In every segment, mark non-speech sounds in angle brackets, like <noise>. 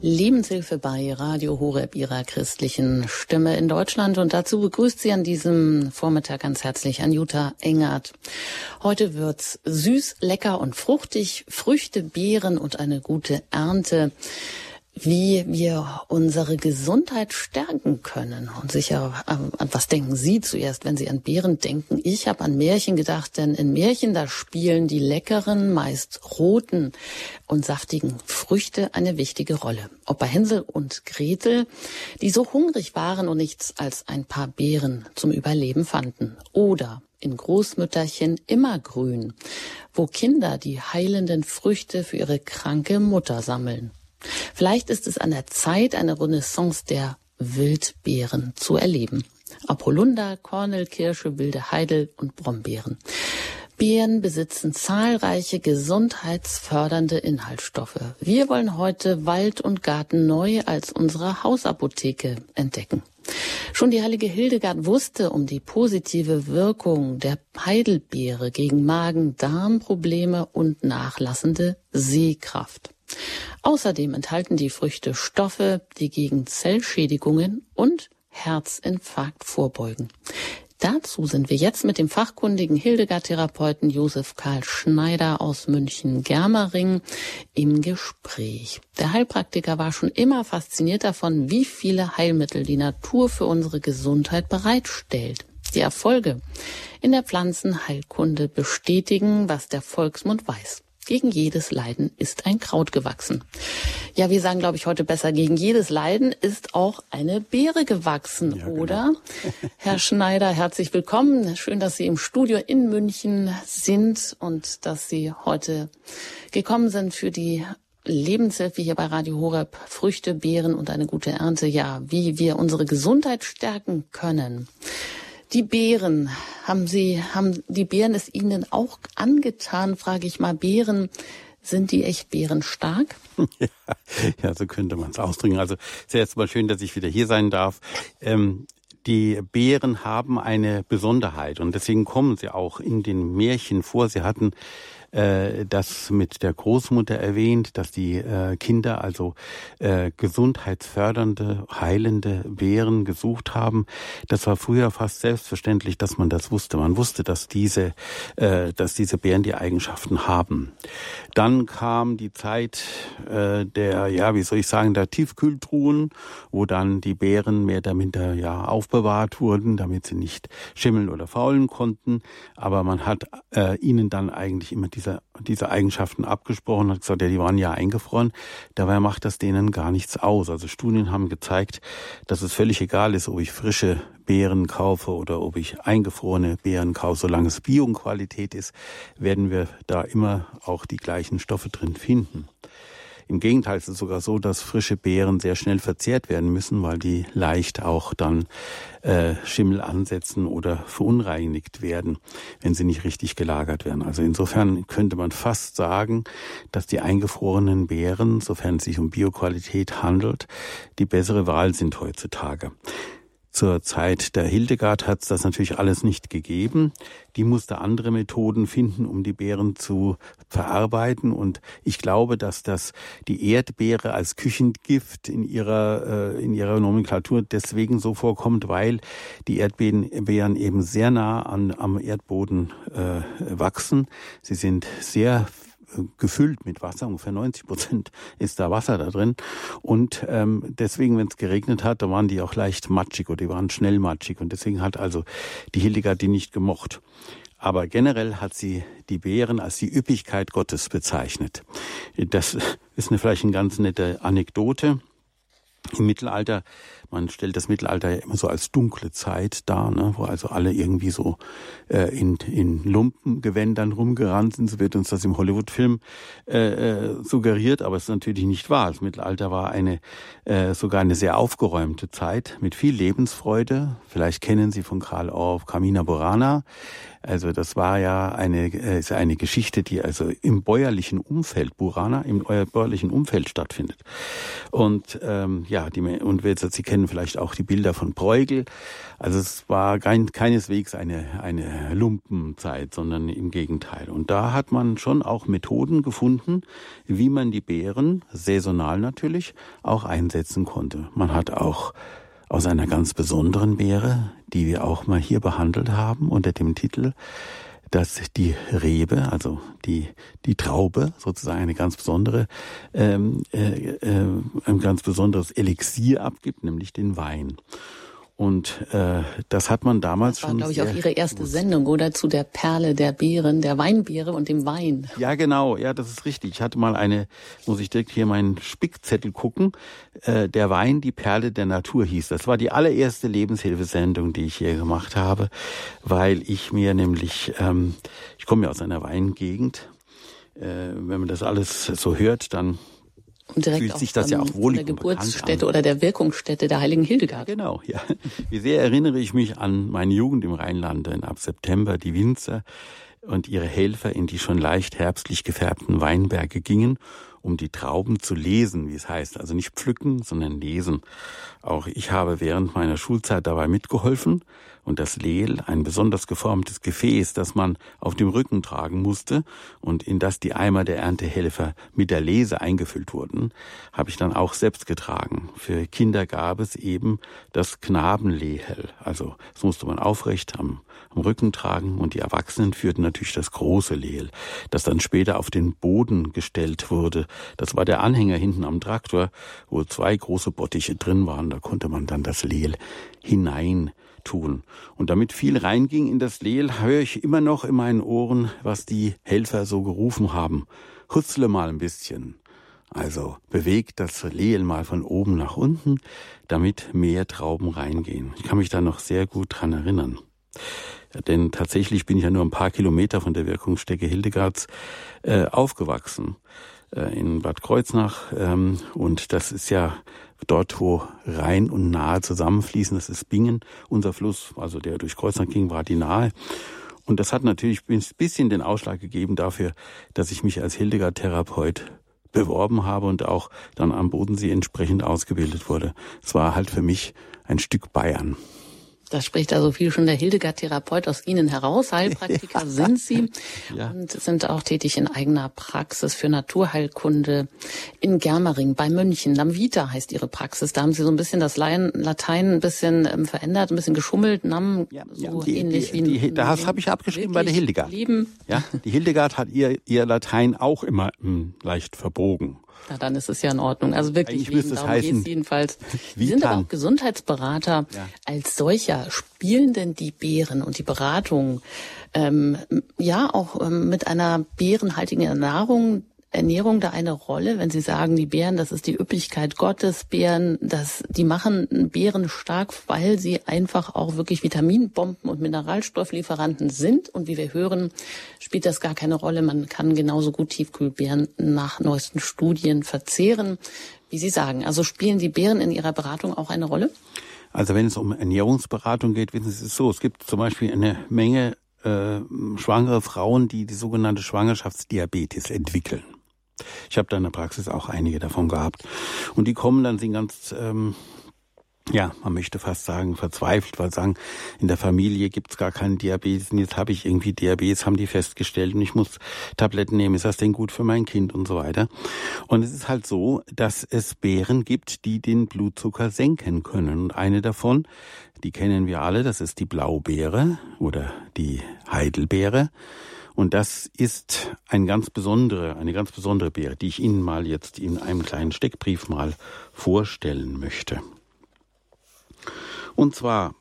Lebenshilfe bei Radio Horeb ihrer christlichen Stimme in Deutschland. Und dazu begrüßt sie an diesem Vormittag ganz herzlich Anjuta Engert. Heute wird's süß, lecker und fruchtig, Früchte, Beeren und eine gute Ernte wie wir unsere Gesundheit stärken können. Und sicher, an was denken Sie zuerst, wenn Sie an Beeren denken? Ich habe an Märchen gedacht, denn in Märchen, da spielen die leckeren, meist roten und saftigen Früchte eine wichtige Rolle. Ob bei Hänsel und Gretel, die so hungrig waren und nichts als ein paar Beeren zum Überleben fanden. Oder in Großmütterchen immergrün, wo Kinder die heilenden Früchte für ihre kranke Mutter sammeln. Vielleicht ist es an der Zeit, eine Renaissance der Wildbeeren zu erleben. Apollunda, Kornelkirsche, wilde Heidel und Brombeeren. Beeren besitzen zahlreiche gesundheitsfördernde Inhaltsstoffe. Wir wollen heute Wald und Garten neu als unsere Hausapotheke entdecken. Schon die heilige Hildegard wusste um die positive Wirkung der Heidelbeere gegen Magen-Darm-Probleme und nachlassende Sehkraft. Außerdem enthalten die Früchte Stoffe, die gegen Zellschädigungen und Herzinfarkt vorbeugen. Dazu sind wir jetzt mit dem fachkundigen Hildegard-Therapeuten Josef Karl Schneider aus München-Germering im Gespräch. Der Heilpraktiker war schon immer fasziniert davon, wie viele Heilmittel die Natur für unsere Gesundheit bereitstellt. Die Erfolge in der Pflanzenheilkunde bestätigen, was der Volksmund weiß. Gegen jedes Leiden ist ein Kraut gewachsen. Ja, wir sagen, glaube ich, heute besser, gegen jedes Leiden ist auch eine Beere gewachsen, ja, genau. oder? <laughs> Herr Schneider, herzlich willkommen. Schön, dass Sie im Studio in München sind und dass Sie heute gekommen sind für die Lebenshilfe hier bei Radio Horeb. Früchte, Beeren und eine gute Ernte. Ja, wie wir unsere Gesundheit stärken können. Die Beeren, haben Sie, haben die Beeren es Ihnen auch angetan, frage ich mal. Beeren, sind die echt bärenstark? <laughs> Ja, ja so könnte man es ausdrücken. Also sehr erstmal schön, dass ich wieder hier sein darf. Ähm, die Bären haben eine Besonderheit und deswegen kommen sie auch in den Märchen vor. Sie hatten äh, das mit der Großmutter erwähnt, dass die äh, Kinder also äh, gesundheitsfördernde, heilende Beeren gesucht haben. Das war früher fast selbstverständlich, dass man das wusste. Man wusste, dass diese, äh, dass diese Beeren die Eigenschaften haben. Dann kam die Zeit äh, der, ja, wie soll ich sagen, der Tiefkühltruhen, wo dann die Beeren mehr oder minder ja aufbewahrt wurden, damit sie nicht schimmeln oder faulen konnten. Aber man hat äh, ihnen dann eigentlich immer die diese, diese Eigenschaften abgesprochen, hat gesagt, ja, die waren ja eingefroren. Dabei macht das denen gar nichts aus. Also Studien haben gezeigt, dass es völlig egal ist, ob ich frische Beeren kaufe oder ob ich eingefrorene Beeren kaufe. Solange es Bioqualität ist, werden wir da immer auch die gleichen Stoffe drin finden. Im Gegenteil ist es sogar so, dass frische Beeren sehr schnell verzehrt werden müssen, weil die leicht auch dann äh, Schimmel ansetzen oder verunreinigt werden, wenn sie nicht richtig gelagert werden. Also insofern könnte man fast sagen, dass die eingefrorenen Beeren, sofern es sich um Bioqualität handelt, die bessere Wahl sind heutzutage. Zur Zeit der Hildegard hat es das natürlich alles nicht gegeben. Die musste andere Methoden finden, um die Beeren zu verarbeiten. Und ich glaube, dass das die Erdbeere als Küchengift in ihrer, äh, in ihrer Nomenklatur deswegen so vorkommt, weil die Erdbeeren eben sehr nah an, am Erdboden äh, wachsen. Sie sind sehr gefüllt mit Wasser, ungefähr 90 Prozent ist da Wasser da drin. Und ähm, deswegen, wenn es geregnet hat, da waren die auch leicht matschig oder die waren schnell matschig. Und deswegen hat also die Hildegard die nicht gemocht. Aber generell hat sie die Beeren als die Üppigkeit Gottes bezeichnet. Das ist eine vielleicht eine ganz nette Anekdote. Im Mittelalter, man stellt das Mittelalter ja immer so als dunkle Zeit dar, ne, wo also alle irgendwie so äh, in, in Lumpengewändern rumgerannt sind. So wird uns das im Hollywood-Film äh, äh, suggeriert, aber es ist natürlich nicht wahr. Das Mittelalter war eine äh, sogar eine sehr aufgeräumte Zeit mit viel Lebensfreude. Vielleicht kennen Sie von Karl Orff Carmina Burana Also das war ja eine, äh, ist eine Geschichte, die also im bäuerlichen Umfeld, Burana, im bäuerlichen Umfeld stattfindet. Und ähm, ja, die, und Sie kennen vielleicht auch die Bilder von Bruegel. Also es war kein, keineswegs eine, eine Lumpenzeit, sondern im Gegenteil. Und da hat man schon auch Methoden gefunden, wie man die Beeren, saisonal natürlich, auch einsetzen konnte. Man hat auch aus einer ganz besonderen Beere, die wir auch mal hier behandelt haben unter dem Titel, dass die Rebe, also die die Traube sozusagen eine ganz besondere ähm, äh, äh, ein ganz besonderes Elixier abgibt, nämlich den Wein. Und äh, das hat man damals das war, schon. glaube ich, auch Ihre erste gewusst. Sendung, oder? Zu der Perle der Beeren, der Weinbeere und dem Wein. Ja, genau. Ja, das ist richtig. Ich hatte mal eine, muss ich direkt hier meinen Spickzettel gucken. Äh, der Wein, die Perle der Natur hieß. Das war die allererste Lebenshilfesendung, die ich hier gemacht habe, weil ich mir nämlich, ähm, ich komme ja aus einer Weingegend. Äh, wenn man das alles so hört, dann und direkt fühlt sich das ja auch wohl der Geburtsstätte oder der Wirkungsstätte der heiligen Hildegard. Genau, ja. Wie sehr erinnere ich mich an meine Jugend im Rheinland, denn ab September die Winzer und ihre Helfer in die schon leicht herbstlich gefärbten Weinberge gingen um die Trauben zu lesen, wie es heißt. Also nicht pflücken, sondern lesen. Auch ich habe während meiner Schulzeit dabei mitgeholfen und das Lehl, ein besonders geformtes Gefäß, das man auf dem Rücken tragen musste und in das die Eimer der Erntehelfer mit der Lese eingefüllt wurden, habe ich dann auch selbst getragen. Für Kinder gab es eben das Knabenlehel. Also das musste man aufrecht am, am Rücken tragen und die Erwachsenen führten natürlich das große Lehl, das dann später auf den Boden gestellt wurde das war der Anhänger hinten am Traktor, wo zwei große Bottiche drin waren. Da konnte man dann das Lehl hinein tun. Und damit viel reinging in das Lehl, höre ich immer noch in meinen Ohren, was die Helfer so gerufen haben. Hutzle mal ein bisschen. Also bewegt das Lehl mal von oben nach unten, damit mehr Trauben reingehen. Ich kann mich da noch sehr gut dran erinnern. Denn tatsächlich bin ich ja nur ein paar Kilometer von der Wirkungsstätte Hildegards äh, aufgewachsen. Äh, in Bad Kreuznach. Ähm, und das ist ja dort, wo Rhein und Nahe zusammenfließen. Das ist Bingen, unser Fluss, also der durch Kreuznach ging, war die Nahe. Und das hat natürlich ein bisschen den Ausschlag gegeben dafür, dass ich mich als Hildegard-Therapeut beworben habe und auch dann am Bodensee entsprechend ausgebildet wurde. Es war halt für mich ein Stück Bayern. Da spricht also viel schon der Hildegard-Therapeut aus Ihnen heraus. Heilpraktiker <laughs> ja. sind Sie ja. und sind auch tätig in eigener Praxis für Naturheilkunde in Germering bei München. Namvita heißt Ihre Praxis. Da haben Sie so ein bisschen das Latein ein bisschen ähm, verändert, ein bisschen geschummelt. Nam, ja, so die, ähnlich die, wie die, Das habe ich abgeschrieben bei der Hildegard. Leben. Ja, die Hildegard hat ihr, ihr Latein auch immer hm, leicht verbogen. Na, dann ist es ja in Ordnung. Also wirklich, wegen, darum heißen, jedenfalls. <laughs> Sie sind aber auch Gesundheitsberater ja. als solcher. Spielen denn die Beeren und die Beratung ähm, ja auch ähm, mit einer beerenhaltigen Nahrung Ernährung da eine Rolle, wenn Sie sagen, die Beeren, das ist die Üppigkeit Gottes, Beeren, das, die machen Beeren stark, weil sie einfach auch wirklich Vitaminbomben und Mineralstofflieferanten sind. Und wie wir hören, spielt das gar keine Rolle. Man kann genauso gut Tiefkühlbeeren nach neuesten Studien verzehren. Wie Sie sagen, also spielen die Beeren in Ihrer Beratung auch eine Rolle? Also wenn es um Ernährungsberatung geht, wissen Sie es so, es gibt zum Beispiel eine Menge äh, schwangere Frauen, die die sogenannte Schwangerschaftsdiabetes entwickeln. Ich habe da in der Praxis auch einige davon gehabt. Und die kommen dann, sind ganz, ähm, ja, man möchte fast sagen, verzweifelt, weil sagen, in der Familie gibt's gar keinen Diabetes und jetzt habe ich irgendwie Diabetes, haben die festgestellt und ich muss Tabletten nehmen, ist das denn gut für mein Kind und so weiter. Und es ist halt so, dass es Beeren gibt, die den Blutzucker senken können. Und eine davon, die kennen wir alle, das ist die Blaubeere oder die Heidelbeere. Und das ist ein ganz besondere, eine ganz besondere Beere, die ich Ihnen mal jetzt in einem kleinen Steckbrief mal vorstellen möchte. Und zwar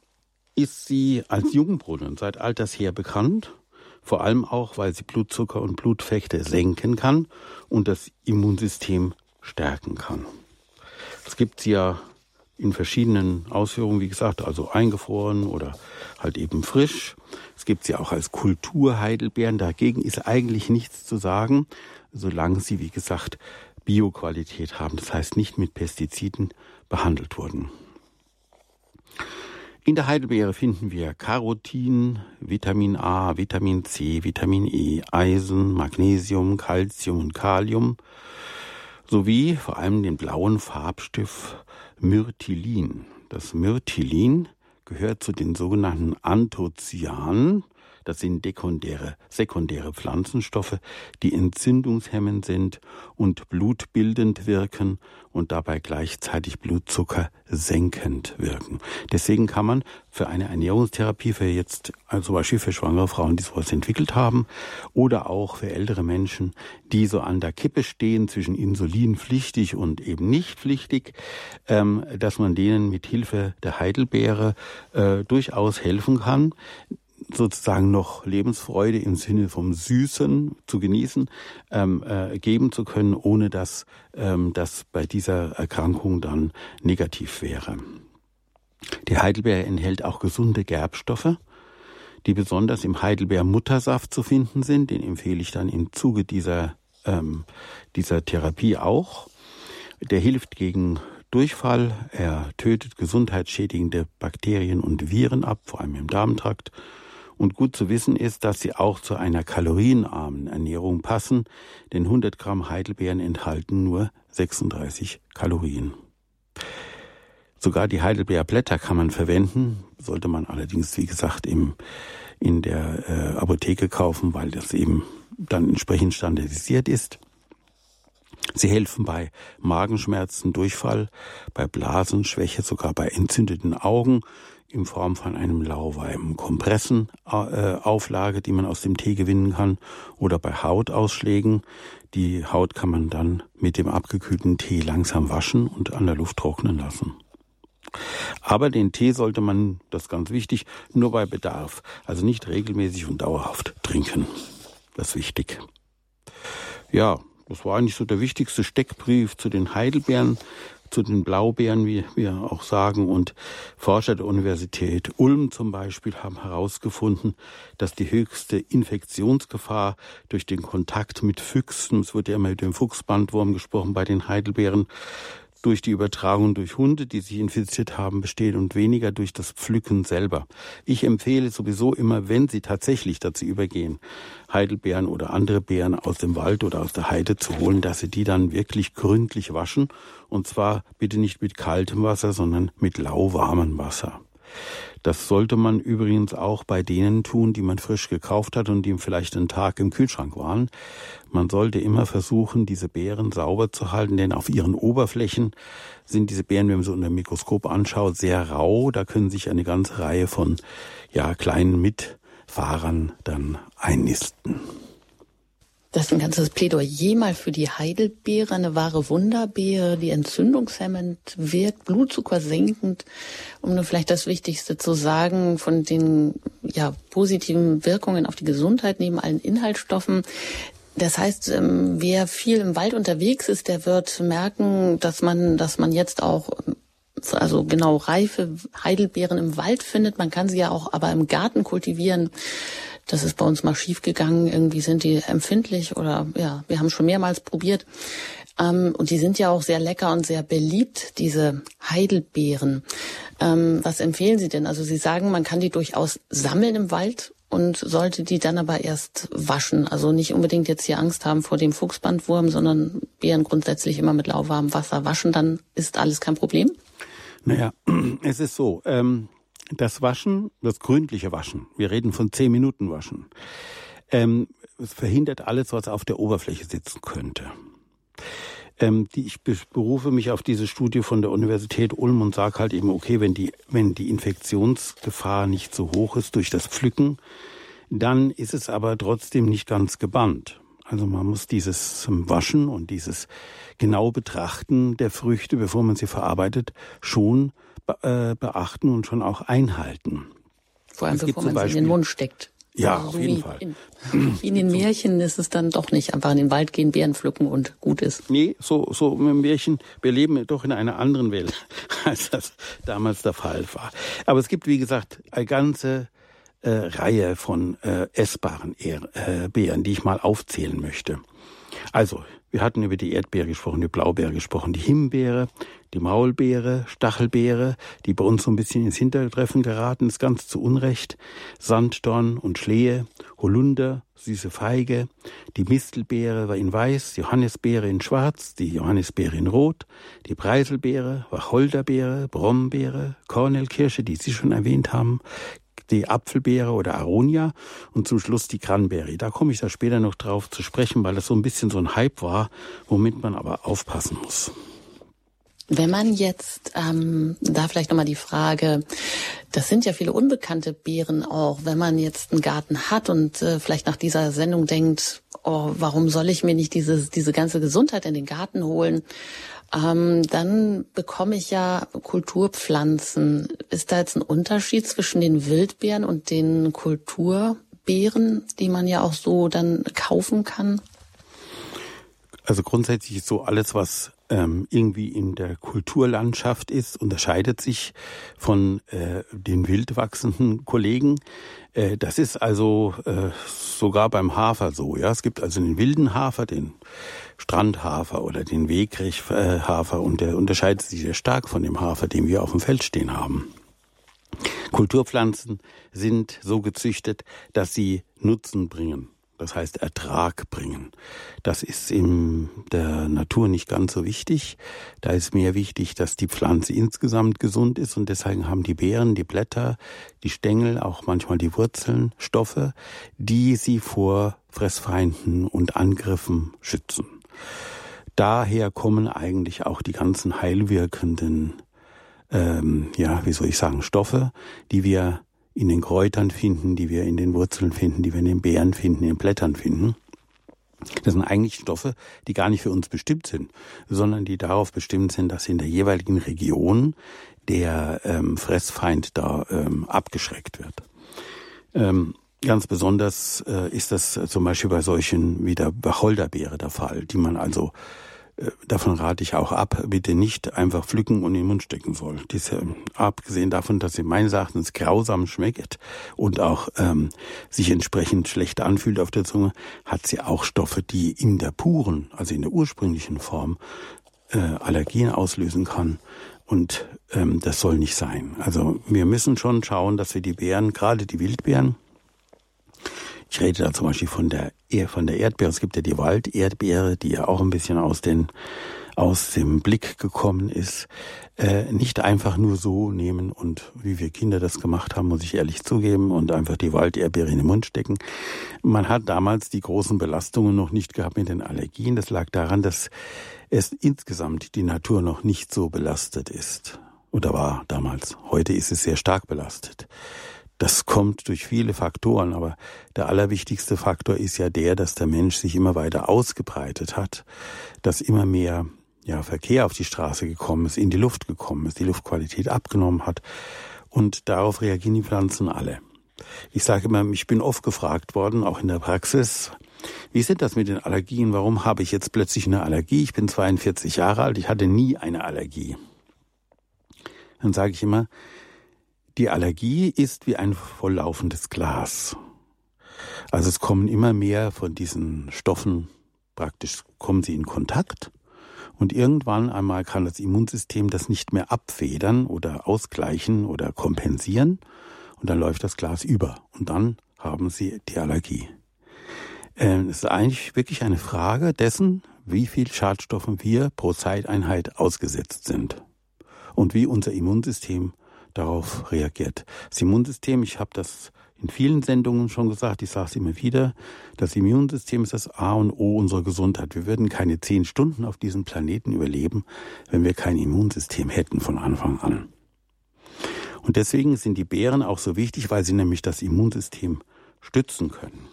ist sie als Jungbrunnen seit alters her bekannt, vor allem auch, weil sie Blutzucker und Blutfechte senken kann und das Immunsystem stärken kann. Es gibt sie ja in verschiedenen Ausführungen, wie gesagt, also eingefroren oder halt eben frisch. Es gibt sie auch als Kulturheidelbeeren. Dagegen ist eigentlich nichts zu sagen, solange sie, wie gesagt, Bioqualität haben. Das heißt, nicht mit Pestiziden behandelt wurden. In der Heidelbeere finden wir Carotin, Vitamin A, Vitamin C, Vitamin E, Eisen, Magnesium, Calcium und Kalium sowie vor allem den blauen Farbstift Myrtilin. Das Myrtilin gehört zu den sogenannten Anthocyanen, das sind sekundäre, sekundäre Pflanzenstoffe, die entzündungshemmend sind und blutbildend wirken und dabei gleichzeitig Blutzucker senkend wirken. Deswegen kann man für eine Ernährungstherapie für jetzt, also zum Beispiel für schwangere Frauen, die sowas entwickelt haben, oder auch für ältere Menschen, die so an der Kippe stehen zwischen insulinpflichtig und eben nicht pflichtig, ähm, dass man denen mit Hilfe der Heidelbeere äh, durchaus helfen kann sozusagen noch Lebensfreude im Sinne vom Süßen zu genießen, ähm, äh, geben zu können, ohne dass ähm, das bei dieser Erkrankung dann negativ wäre. Die Heidelbeere enthält auch gesunde Gerbstoffe, die besonders im Heidelbeer-Muttersaft zu finden sind. Den empfehle ich dann im Zuge dieser, ähm, dieser Therapie auch. Der hilft gegen Durchfall, er tötet gesundheitsschädigende Bakterien und Viren ab, vor allem im Darmtrakt und gut zu wissen ist, dass sie auch zu einer kalorienarmen Ernährung passen, denn 100 Gramm Heidelbeeren enthalten nur 36 Kalorien. Sogar die Heidelbeerblätter kann man verwenden, sollte man allerdings, wie gesagt, im, in der äh, Apotheke kaufen, weil das eben dann entsprechend standardisiert ist. Sie helfen bei Magenschmerzen, Durchfall, bei Blasenschwäche, sogar bei entzündeten Augen, in Form von einem lauwarmen Kompressenauflage, die man aus dem Tee gewinnen kann, oder bei Hautausschlägen. Die Haut kann man dann mit dem abgekühlten Tee langsam waschen und an der Luft trocknen lassen. Aber den Tee sollte man, das ist ganz wichtig, nur bei Bedarf, also nicht regelmäßig und dauerhaft trinken. Das ist wichtig. Ja, das war eigentlich so der wichtigste Steckbrief zu den Heidelbeeren zu den Blaubeeren, wie wir auch sagen. Und Forscher der Universität Ulm zum Beispiel haben herausgefunden, dass die höchste Infektionsgefahr durch den Kontakt mit Füchsen, es wird ja immer mit dem Fuchsbandwurm gesprochen bei den Heidelbeeren, durch die Übertragung durch Hunde, die sich infiziert haben, besteht und weniger durch das Pflücken selber. Ich empfehle sowieso immer, wenn Sie tatsächlich dazu übergehen, Heidelbeeren oder andere Beeren aus dem Wald oder aus der Heide zu holen, dass Sie die dann wirklich gründlich waschen. Und zwar bitte nicht mit kaltem Wasser, sondern mit lauwarmem Wasser. Das sollte man übrigens auch bei denen tun, die man frisch gekauft hat und die vielleicht einen Tag im Kühlschrank waren. Man sollte immer versuchen, diese Beeren sauber zu halten, denn auf ihren Oberflächen sind diese Beeren, wenn man sie unter dem Mikroskop anschaut, sehr rau. Da können sich eine ganze Reihe von ja, kleinen Mitfahrern dann einnisten. Das ist ein ganzes Plädoyer mal für die Heidelbeere, eine wahre Wunderbeere, die entzündungshemmend wirkt, Blutzucker senkend, um nur vielleicht das Wichtigste zu sagen, von den ja, positiven Wirkungen auf die Gesundheit neben allen Inhaltsstoffen. Das heißt, ähm, wer viel im Wald unterwegs ist, der wird merken, dass man, dass man jetzt auch also genau reife Heidelbeeren im Wald findet. Man kann sie ja auch aber im Garten kultivieren. Das ist bei uns mal schief gegangen. Irgendwie sind die empfindlich oder ja, wir haben schon mehrmals probiert. Ähm, und die sind ja auch sehr lecker und sehr beliebt, diese Heidelbeeren. Ähm, was empfehlen Sie denn? Also Sie sagen, man kann die durchaus sammeln im Wald und sollte die dann aber erst waschen. Also nicht unbedingt jetzt hier Angst haben vor dem Fuchsbandwurm, sondern Beeren grundsätzlich immer mit lauwarmem Wasser waschen, dann ist alles kein Problem. Naja, <clears throat> es ist so. Ähm, das Waschen, das gründliche Waschen, wir reden von zehn Minuten Waschen, ähm, es verhindert alles, was auf der Oberfläche sitzen könnte. Ähm, die, ich berufe mich auf diese Studie von der Universität Ulm und sage halt eben, okay, wenn die, wenn die Infektionsgefahr nicht so hoch ist durch das Pflücken, dann ist es aber trotzdem nicht ganz gebannt. Also man muss dieses Waschen und dieses genau Betrachten der Früchte, bevor man sie verarbeitet, schon äh, beachten und schon auch einhalten. Vor allem, bevor man Beispiel, sie in den Mund steckt. Ja, also auf jeden Fall. In, wie in den Märchen ist es dann doch nicht einfach in den Wald gehen, Beeren pflücken und gut ist. Nee, so, so im Märchen, wir leben doch in einer anderen Welt, <laughs> als das damals der Fall war. Aber es gibt, wie gesagt, eine ganze äh, Reihe von äh, essbaren äh, Beeren, die ich mal aufzählen möchte. Also, Wir hatten über die Erdbeere gesprochen, die Blaubeere gesprochen, die Himbeere, die Maulbeere, Stachelbeere, die bei uns so ein bisschen ins Hintertreffen geraten. Ist, ganz zu Unrecht, Sanddorn und Schlehe, Holunder, süße Feige, die Mistelbeere war in weiß, Johannisbeere in schwarz, die Johannisbeere in rot, die Preiselbeere, Wacholderbeere, Brombeere, Kornelkirsche, die Sie schon erwähnt haben, die Apfelbeere oder Aronia und zum Schluss die Cranberry. Da komme ich da später noch drauf zu sprechen, weil das so ein bisschen so ein Hype war, womit man aber aufpassen muss. Wenn man jetzt, ähm, da vielleicht nochmal die Frage, das sind ja viele unbekannte Beeren auch, wenn man jetzt einen Garten hat und äh, vielleicht nach dieser Sendung denkt, oh, warum soll ich mir nicht diese, diese ganze Gesundheit in den Garten holen? Ähm, dann bekomme ich ja Kulturpflanzen. Ist da jetzt ein Unterschied zwischen den Wildbeeren und den Kulturbeeren, die man ja auch so dann kaufen kann? Also grundsätzlich ist so alles, was ähm, irgendwie in der Kulturlandschaft ist, unterscheidet sich von äh, den wild wachsenden Kollegen. Äh, das ist also äh, sogar beim Hafer so. Ja, es gibt also den wilden Hafer, den Strandhafer oder den Wegrichhafer und der unterscheidet sich sehr stark von dem Hafer, den wir auf dem Feld stehen haben. Kulturpflanzen sind so gezüchtet, dass sie Nutzen bringen das heißt Ertrag bringen. Das ist in der Natur nicht ganz so wichtig. Da ist mehr wichtig, dass die Pflanze insgesamt gesund ist und deswegen haben die Beeren, die Blätter, die Stängel, auch manchmal die Wurzeln Stoffe, die sie vor Fressfeinden und Angriffen schützen. Daher kommen eigentlich auch die ganzen heilwirkenden, ähm, ja, wie soll ich sagen, Stoffe, die wir in den Kräutern finden, die wir in den Wurzeln finden, die wir in den Beeren finden, in den Blättern finden. Das sind eigentlich Stoffe, die gar nicht für uns bestimmt sind, sondern die darauf bestimmt sind, dass in der jeweiligen Region der ähm, Fressfeind da ähm, abgeschreckt wird. Ähm, ganz besonders äh, ist das zum Beispiel bei solchen wie der Wacholderbeere der Fall, die man also äh, davon rate ich auch ab, bitte nicht einfach pflücken und in den Mund stecken soll. Diese, abgesehen davon, dass sie meines Erachtens grausam schmeckt und auch ähm, sich entsprechend schlecht anfühlt auf der Zunge, hat sie auch Stoffe, die in der puren, also in der ursprünglichen Form, äh, Allergien auslösen kann. Und ähm, das soll nicht sein. Also wir müssen schon schauen, dass wir die Beeren, gerade die Wildbeeren, ich rede da zum Beispiel von der, von der Erdbeere. Es gibt ja die Walderdbeere, die ja auch ein bisschen aus den, aus dem Blick gekommen ist. Äh, nicht einfach nur so nehmen und wie wir Kinder das gemacht haben, muss ich ehrlich zugeben, und einfach die Walderdbeere in den Mund stecken. Man hat damals die großen Belastungen noch nicht gehabt mit den Allergien. Das lag daran, dass es insgesamt die Natur noch nicht so belastet ist. Oder war damals. Heute ist es sehr stark belastet. Das kommt durch viele Faktoren, aber der allerwichtigste Faktor ist ja der, dass der Mensch sich immer weiter ausgebreitet hat, dass immer mehr ja, Verkehr auf die Straße gekommen ist, in die Luft gekommen ist, die Luftqualität abgenommen hat. Und darauf reagieren die Pflanzen alle. Ich sage immer, ich bin oft gefragt worden, auch in der Praxis, wie sind das mit den Allergien? Warum habe ich jetzt plötzlich eine Allergie? Ich bin 42 Jahre alt, ich hatte nie eine Allergie. Dann sage ich immer, die Allergie ist wie ein volllaufendes Glas. Also es kommen immer mehr von diesen Stoffen, praktisch kommen sie in Kontakt und irgendwann einmal kann das Immunsystem das nicht mehr abfedern oder ausgleichen oder kompensieren und dann läuft das Glas über und dann haben sie die Allergie. Ähm, es ist eigentlich wirklich eine Frage dessen, wie viel Schadstoffen wir pro Zeiteinheit ausgesetzt sind und wie unser Immunsystem darauf reagiert. Das Immunsystem, ich habe das in vielen Sendungen schon gesagt, ich sage es immer wieder, das Immunsystem ist das A und O unserer Gesundheit. Wir würden keine zehn Stunden auf diesem Planeten überleben, wenn wir kein Immunsystem hätten von Anfang an. Und deswegen sind die Beeren auch so wichtig, weil sie nämlich das Immunsystem stützen können.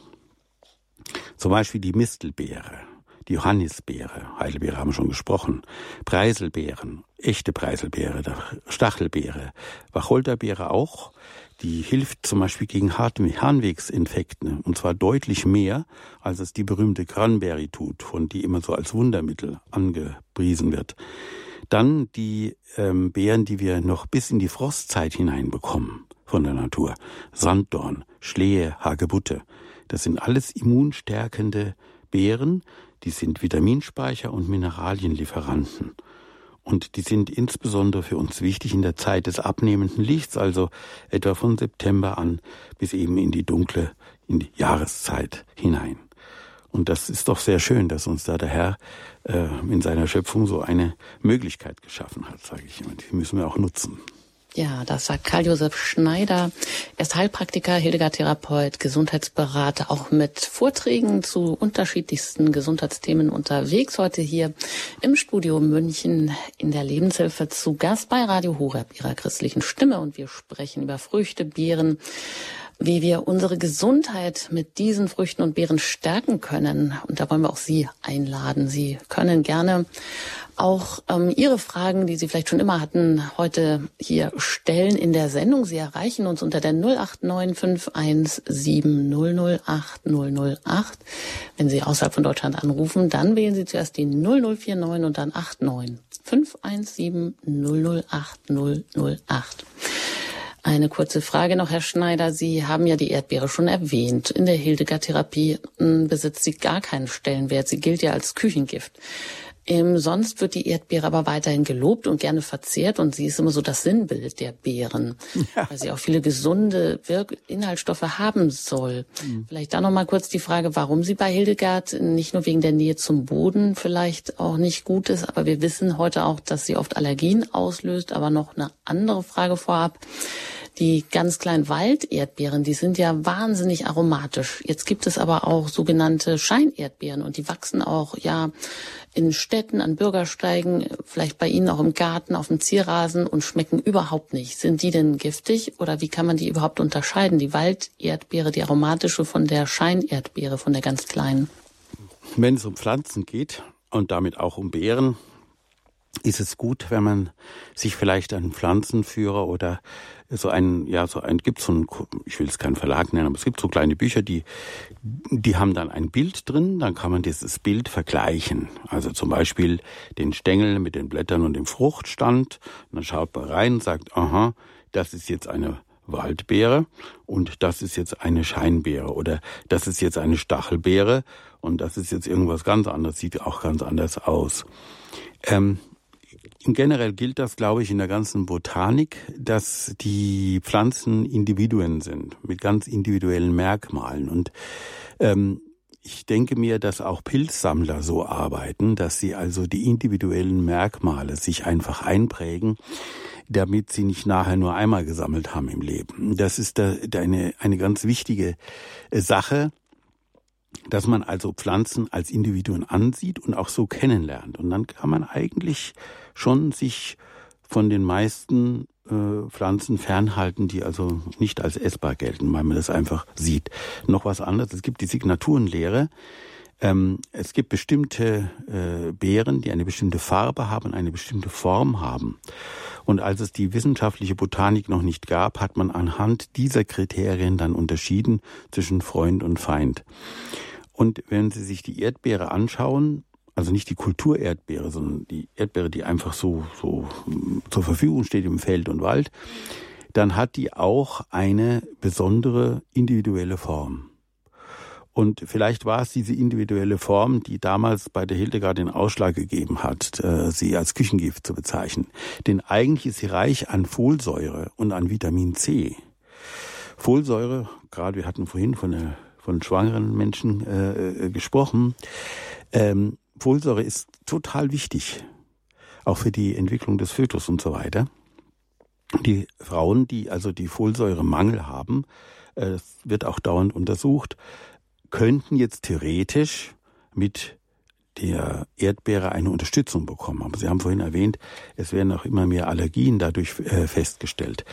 Zum Beispiel die Mistelbeere die Johannisbeere, Heidelbeere haben wir schon gesprochen, Preiselbeeren, echte Preiselbeere, Stachelbeere, Wacholderbeere auch, die hilft zum Beispiel gegen Harnwegsinfekten und zwar deutlich mehr, als es die berühmte Cranberry tut, von die immer so als Wundermittel angepriesen wird. Dann die ähm, Beeren, die wir noch bis in die Frostzeit hineinbekommen von der Natur. Sanddorn, Schlehe, Hagebutte. Das sind alles immunstärkende Beeren, Die sind Vitaminspeicher und Mineralienlieferanten. Und die sind insbesondere für uns wichtig in der Zeit des abnehmenden Lichts, also etwa von September an bis eben in die dunkle, in die Jahreszeit hinein. Und das ist doch sehr schön, dass uns da der Herr äh, in seiner Schöpfung so eine Möglichkeit geschaffen hat, sage ich immer. Die müssen wir auch nutzen. Ja, das sagt Karl-Josef Schneider. Er ist Heilpraktiker, Hildegard-Therapeut, Gesundheitsberater, auch mit Vorträgen zu unterschiedlichsten Gesundheitsthemen unterwegs. Heute hier im Studio München in der Lebenshilfe zu Gast bei Radio Horeb, ihrer christlichen Stimme. Und wir sprechen über Früchte, Beeren, wie wir unsere Gesundheit mit diesen Früchten und Beeren stärken können. Und da wollen wir auch Sie einladen. Sie können gerne auch ähm, Ihre Fragen, die Sie vielleicht schon immer hatten, heute hier stellen in der Sendung. Sie erreichen uns unter der 089 Wenn Sie außerhalb von Deutschland anrufen, dann wählen Sie zuerst die 0049 und dann 89 517 008 008. Eine kurze Frage noch, Herr Schneider. Sie haben ja die Erdbeere schon erwähnt. In der Hildegard-Therapie hm, besitzt sie gar keinen Stellenwert. Sie gilt ja als Küchengift. Ähm, sonst wird die Erdbeere aber weiterhin gelobt und gerne verzehrt und sie ist immer so das Sinnbild der Beeren, ja. weil sie auch viele gesunde Wirk Inhaltsstoffe haben soll. Mhm. Vielleicht da noch mal kurz die Frage, warum sie bei Hildegard nicht nur wegen der Nähe zum Boden vielleicht auch nicht gut ist, aber wir wissen heute auch, dass sie oft Allergien auslöst. Aber noch eine andere Frage vorab. Die ganz kleinen Walderdbeeren, die sind ja wahnsinnig aromatisch. Jetzt gibt es aber auch sogenannte Scheinerdbeeren und die wachsen auch ja in Städten, an Bürgersteigen, vielleicht bei Ihnen auch im Garten, auf dem Zierrasen und schmecken überhaupt nicht. Sind die denn giftig oder wie kann man die überhaupt unterscheiden? Die Walderdbeere, die aromatische von der Scheinerdbeere, von der ganz kleinen? Wenn es um Pflanzen geht und damit auch um Beeren, ist es gut, wenn man sich vielleicht einen Pflanzenführer oder so ein, ja, so ein, gibt so ein, ich will es keinen Verlag nennen, aber es gibt so kleine Bücher, die, die haben dann ein Bild drin, dann kann man dieses Bild vergleichen. Also zum Beispiel den Stängel mit den Blättern und dem Fruchtstand. Und dann schaut man rein und sagt, aha, das ist jetzt eine Waldbeere und das ist jetzt eine Scheinbeere oder das ist jetzt eine Stachelbeere und das ist jetzt irgendwas ganz anderes, sieht auch ganz anders aus. Ähm, Generell gilt das, glaube ich, in der ganzen Botanik, dass die Pflanzen Individuen sind mit ganz individuellen Merkmalen. Und ähm, ich denke mir, dass auch Pilzsammler so arbeiten, dass sie also die individuellen Merkmale sich einfach einprägen, damit sie nicht nachher nur einmal gesammelt haben im Leben. Das ist da, da eine, eine ganz wichtige äh, Sache dass man also Pflanzen als Individuen ansieht und auch so kennenlernt. Und dann kann man eigentlich schon sich von den meisten äh, Pflanzen fernhalten, die also nicht als essbar gelten, weil man das einfach sieht. Noch was anderes, es gibt die Signaturenlehre. Ähm, es gibt bestimmte äh, Beeren, die eine bestimmte Farbe haben, eine bestimmte Form haben. Und als es die wissenschaftliche Botanik noch nicht gab, hat man anhand dieser Kriterien dann unterschieden zwischen Freund und Feind. Und wenn Sie sich die Erdbeere anschauen, also nicht die Kulturerdbeere, sondern die Erdbeere, die einfach so, so zur Verfügung steht im Feld und Wald, dann hat die auch eine besondere individuelle Form. Und vielleicht war es diese individuelle Form, die damals bei der Hildegard den Ausschlag gegeben hat, äh, sie als Küchengift zu bezeichnen. Denn eigentlich ist sie reich an Folsäure und an Vitamin C. Folsäure, gerade wir hatten vorhin von, von schwangeren Menschen äh, äh gesprochen, ähm, Folsäure ist total wichtig, auch für die Entwicklung des Fötus und so weiter. Die Frauen, die also die Folsäuremangel haben, äh, das wird auch dauernd untersucht, könnten jetzt theoretisch mit der Erdbeere eine Unterstützung bekommen. Aber Sie haben vorhin erwähnt, es werden auch immer mehr Allergien dadurch äh, festgestellt.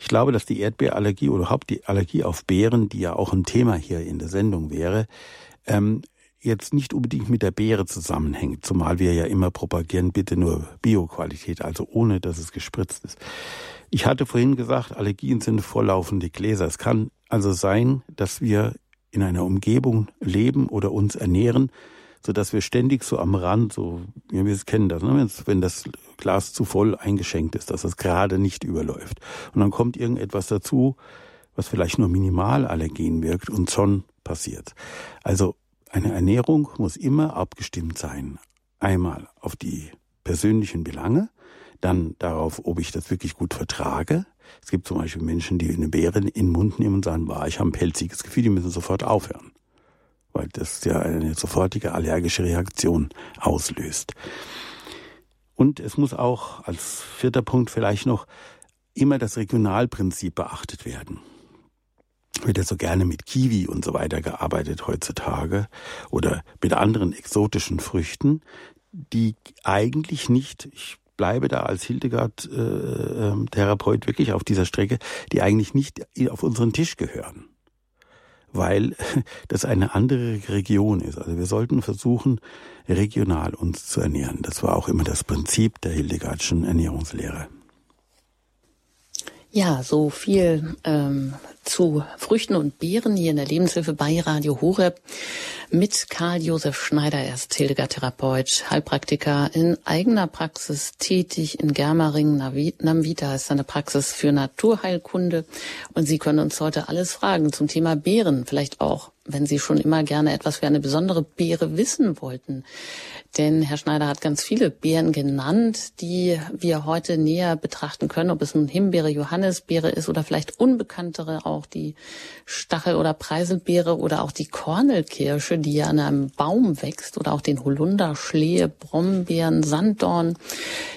Ich glaube, dass die Erdbeerallergie oder überhaupt die Allergie auf Beeren, die ja auch ein Thema hier in der Sendung wäre, ähm, jetzt nicht unbedingt mit der Beere zusammenhängt, zumal wir ja immer propagieren, bitte nur Bioqualität, also ohne dass es gespritzt ist. Ich hatte vorhin gesagt, Allergien sind volllaufende Gläser. Es kann also sein, dass wir in einer Umgebung leben oder uns ernähren, so dass wir ständig so am Rand, so wie wir kennen, das, ne, wenn das Glas zu voll eingeschenkt ist, dass es gerade nicht überläuft. Und dann kommt irgendetwas dazu, was vielleicht nur minimal allergen wirkt und schon passiert. Also eine Ernährung muss immer abgestimmt sein. Einmal auf die persönlichen Belange, dann darauf, ob ich das wirklich gut vertrage. Es gibt zum Beispiel Menschen, die eine Beere in den Mund nehmen und sagen, boah, ich habe ein pelziges Gefühl, die müssen sofort aufhören. Weil das ja eine sofortige allergische Reaktion auslöst. Und es muss auch als vierter Punkt vielleicht noch immer das Regionalprinzip beachtet werden. Wird ja so gerne mit Kiwi und so weiter gearbeitet heutzutage oder mit anderen exotischen Früchten, die eigentlich nicht, ich bleibe da als Hildegard-Therapeut äh, wirklich auf dieser Strecke, die eigentlich nicht auf unseren Tisch gehören. Weil <laughs> das eine andere Region ist. Also wir sollten versuchen, regional uns zu ernähren. Das war auch immer das Prinzip der Hildegardschen Ernährungslehre. Ja, so viel ähm, zu Früchten und Beeren hier in der Lebenshilfe bei Radio Horeb mit Karl Josef Schneider. Er ist Hildegard-Therapeut, Heilpraktiker in eigener Praxis tätig in Germering. Namvita ist eine Praxis für Naturheilkunde. Und Sie können uns heute alles fragen zum Thema Beeren. Vielleicht auch, wenn Sie schon immer gerne etwas für eine besondere Beere wissen wollten. Denn Herr Schneider hat ganz viele Beeren genannt, die wir heute näher betrachten können, ob es nun Himbeere, Johannisbeere ist oder vielleicht unbekanntere auch die Stachel- oder Preiselbeere oder auch die Kornelkirsche, die ja an einem Baum wächst oder auch den Holunder, Schlehe, Brombeeren, Sanddorn.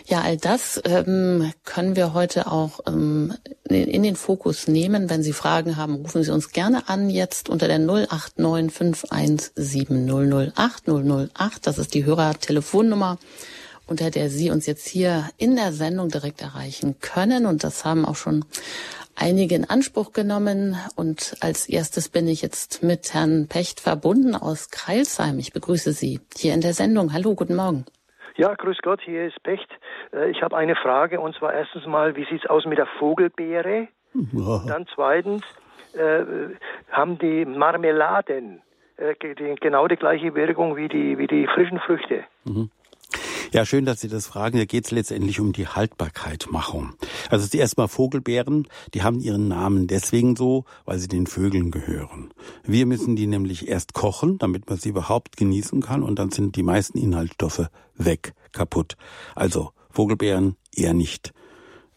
Ja, all das ähm, können wir heute auch ähm, in den Fokus nehmen. Wenn Sie Fragen haben, rufen Sie uns gerne an jetzt unter der 089 517 008 008. Das ist die Hörer-Telefonnummer, unter der Sie uns jetzt hier in der Sendung direkt erreichen können. Und das haben auch schon einige in Anspruch genommen. Und als erstes bin ich jetzt mit Herrn Pecht verbunden aus Kreilsheim. Ich begrüße Sie hier in der Sendung. Hallo, guten Morgen. Ja, grüß Gott, hier ist Pecht. Äh, ich habe eine Frage und zwar erstens mal, wie sieht es aus mit der Vogelbeere? Ja. Dann zweitens, äh, haben die Marmeladen äh, genau die gleiche Wirkung wie die, wie die frischen Früchte? Mhm. Ja, schön, dass Sie das fragen. Da geht es letztendlich um die Haltbarkeitmachung. Also es ist erstmal Vogelbeeren, die haben ihren Namen deswegen so, weil sie den Vögeln gehören. Wir müssen die nämlich erst kochen, damit man sie überhaupt genießen kann und dann sind die meisten Inhaltsstoffe weg, kaputt. Also Vogelbeeren eher nicht.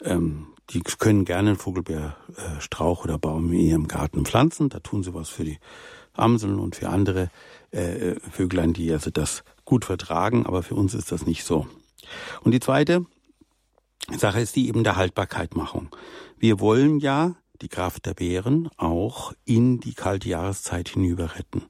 Ähm, die können gerne einen Vogelbeerstrauch oder Baum in ihrem Garten pflanzen. Da tun sie was für die Amseln und für andere äh, Vöglein, die also das gut vertragen, aber für uns ist das nicht so. Und die zweite Sache ist die eben der Haltbarkeitmachung. Wir wollen ja die Kraft der Beeren auch in die kalte Jahreszeit hinüber retten.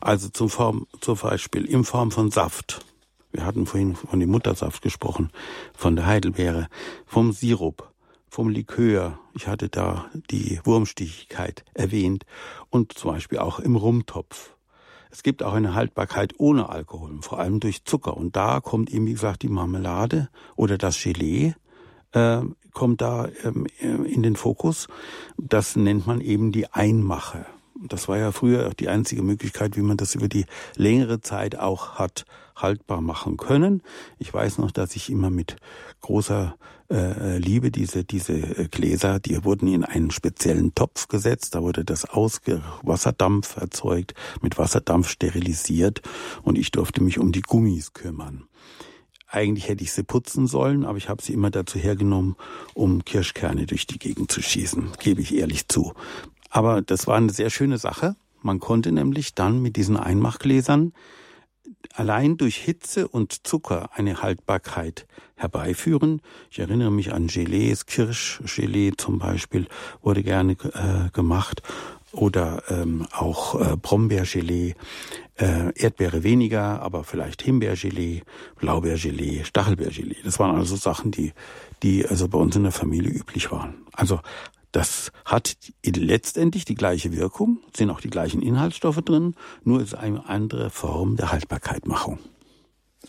Also zum, Form, zum Beispiel in Form von Saft. Wir hatten vorhin von dem Muttersaft gesprochen, von der Heidelbeere, vom Sirup, vom Likör. Ich hatte da die Wurmstichigkeit erwähnt und zum Beispiel auch im Rumtopf. Es gibt auch eine Haltbarkeit ohne Alkohol, vor allem durch Zucker. Und da kommt eben, wie gesagt, die Marmelade oder das Gelee äh, kommt da ähm, in den Fokus. Das nennt man eben die Einmache. Das war ja früher die einzige Möglichkeit, wie man das über die längere Zeit auch hat haltbar machen können. Ich weiß noch, dass ich immer mit großer äh, Liebe diese diese Gläser, die wurden in einen speziellen Topf gesetzt, da wurde das Ausge Wasserdampf erzeugt, mit Wasserdampf sterilisiert und ich durfte mich um die Gummis kümmern. Eigentlich hätte ich sie putzen sollen, aber ich habe sie immer dazu hergenommen, um Kirschkerne durch die Gegend zu schießen, gebe ich ehrlich zu. Aber das war eine sehr schöne Sache. Man konnte nämlich dann mit diesen Einmachgläsern allein durch Hitze und Zucker eine Haltbarkeit herbeiführen. Ich erinnere mich an Gelees, Kirschgelee zum Beispiel wurde gerne äh, gemacht oder ähm, auch äh, Brombeergelee, äh, Erdbeere weniger, aber vielleicht Himbeergelee, Blaubeergelee, Stachelbeergelee. Das waren also Sachen, die, die also bei uns in der Familie üblich waren. Also das hat letztendlich die gleiche Wirkung, sind auch die gleichen Inhaltsstoffe drin, nur ist eine andere Form der Haltbarkeitmachung.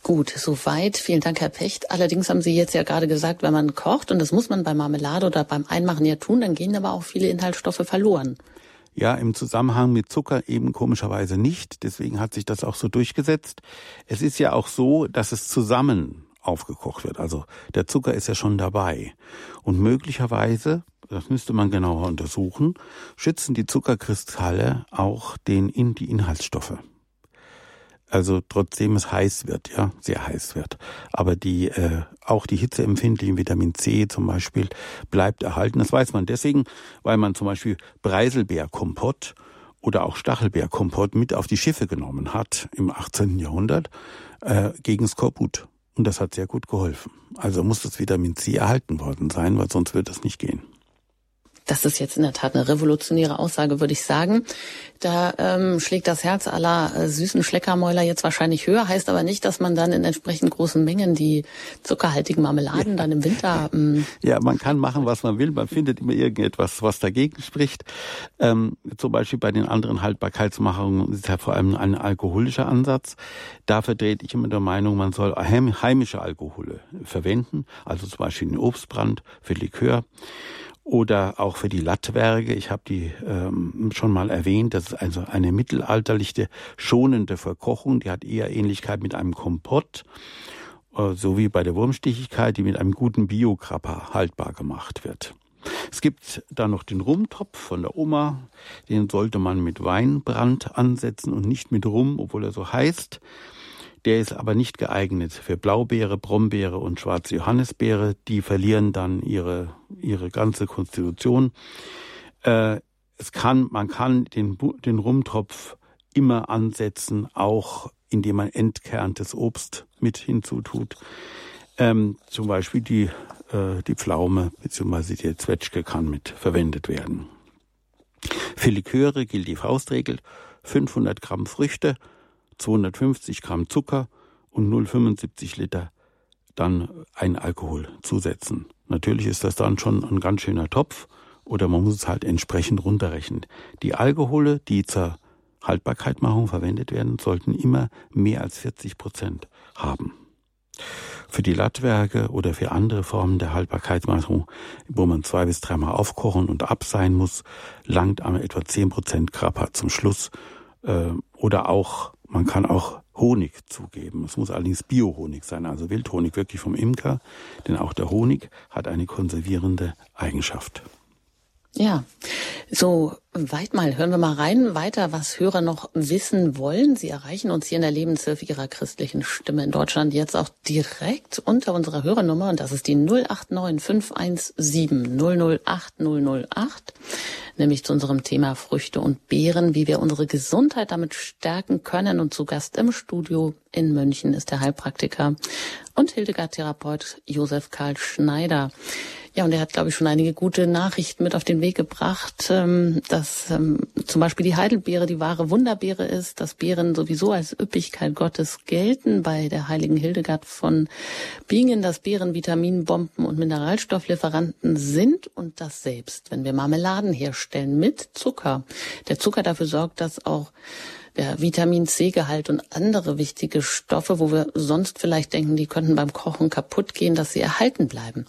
Gut, soweit. Vielen Dank, Herr Pecht. Allerdings haben Sie jetzt ja gerade gesagt, wenn man kocht, und das muss man bei Marmelade oder beim Einmachen ja tun, dann gehen aber auch viele Inhaltsstoffe verloren. Ja, im Zusammenhang mit Zucker eben komischerweise nicht. Deswegen hat sich das auch so durchgesetzt. Es ist ja auch so, dass es zusammen aufgekocht wird. Also der Zucker ist ja schon dabei. Und möglicherweise, das müsste man genauer untersuchen, schützen die Zuckerkristalle auch den, in die Inhaltsstoffe. Also trotzdem es heiß wird, ja, sehr heiß wird. Aber die, äh, auch die hitzeempfindlichen Vitamin C zum Beispiel bleibt erhalten. Das weiß man deswegen, weil man zum Beispiel Preiselbeerkompott oder auch Stachelbeerkompott mit auf die Schiffe genommen hat im 18. Jahrhundert äh, gegen Skorbut. Und das hat sehr gut geholfen. Also muss das Vitamin C erhalten worden sein, weil sonst wird das nicht gehen. Das ist jetzt in der Tat eine revolutionäre Aussage, würde ich sagen. Da ähm, schlägt das Herz aller äh, süßen Schleckermäuler jetzt wahrscheinlich höher, heißt aber nicht, dass man dann in entsprechend großen Mengen die zuckerhaltigen Marmeladen ja. dann im Winter. Ähm ja, man kann machen, was man will. Man findet immer irgendetwas, was dagegen spricht. Ähm, zum Beispiel bei den anderen Haltbarkeitsmachungen ist ja vor allem ein alkoholischer Ansatz. Da vertrete ich immer der Meinung, man soll heimische Alkohole verwenden, also zum Beispiel den Obstbrand für Likör oder auch für die Lattwerke. Ich habe die ähm, schon mal erwähnt. Das ist also eine mittelalterliche schonende Verkochung. Die hat eher Ähnlichkeit mit einem Kompott, äh, so wie bei der Wurmstichigkeit, die mit einem guten Biokrapper haltbar gemacht wird. Es gibt da noch den Rumtopf von der Oma. Den sollte man mit Weinbrand ansetzen und nicht mit Rum, obwohl er so heißt. Der ist aber nicht geeignet für Blaubeere, Brombeere und schwarze Johannisbeere. Die verlieren dann ihre, ihre ganze Konstitution. Äh, es kann, man kann den, den Rumtopf immer ansetzen, auch indem man entkerntes Obst mit hinzutut. Ähm, zum Beispiel die, äh, die Pflaume bzw. die Zwetschge kann mit verwendet werden. Für Liköre gilt die Faustregel 500 Gramm Früchte, 250 Gramm Zucker und 0,75 Liter dann ein Alkohol zusetzen. Natürlich ist das dann schon ein ganz schöner Topf oder man muss es halt entsprechend runterrechnen. Die Alkohole, die zur Haltbarkeitmachung verwendet werden, sollten immer mehr als 40 Prozent haben. Für die Lattwerke oder für andere Formen der Haltbarkeitsmachung, wo man zwei bis dreimal aufkochen und ab sein muss, langt etwa 10 Prozent Krapper zum Schluss. Äh, oder auch man kann auch Honig zugeben. Es muss allerdings Biohonig sein, also Wildhonig wirklich vom Imker, denn auch der Honig hat eine konservierende Eigenschaft. Ja, so weit mal, hören wir mal rein weiter, was Hörer noch wissen wollen. Sie erreichen uns hier in der Lebenshilfe Ihrer christlichen Stimme in Deutschland jetzt auch direkt unter unserer Hörernummer und das ist die 089 517 008 008 nämlich zu unserem Thema Früchte und Beeren, wie wir unsere Gesundheit damit stärken können. Und zu Gast im Studio in München ist der Heilpraktiker und Hildegard-Therapeut Josef Karl Schneider. Ja, und er hat, glaube ich, schon einige gute Nachrichten mit auf den Weg gebracht, ähm, dass ähm, zum Beispiel die Heidelbeere die wahre Wunderbeere ist, dass Beeren sowieso als Üppigkeit Gottes gelten bei der heiligen Hildegard von Bingen, dass Beeren Vitaminbomben und Mineralstofflieferanten sind und das selbst, wenn wir Marmeladen herstellen mit Zucker. Der Zucker dafür sorgt, dass auch der Vitamin C-Gehalt und andere wichtige Stoffe, wo wir sonst vielleicht denken, die könnten beim Kochen kaputt gehen, dass sie erhalten bleiben.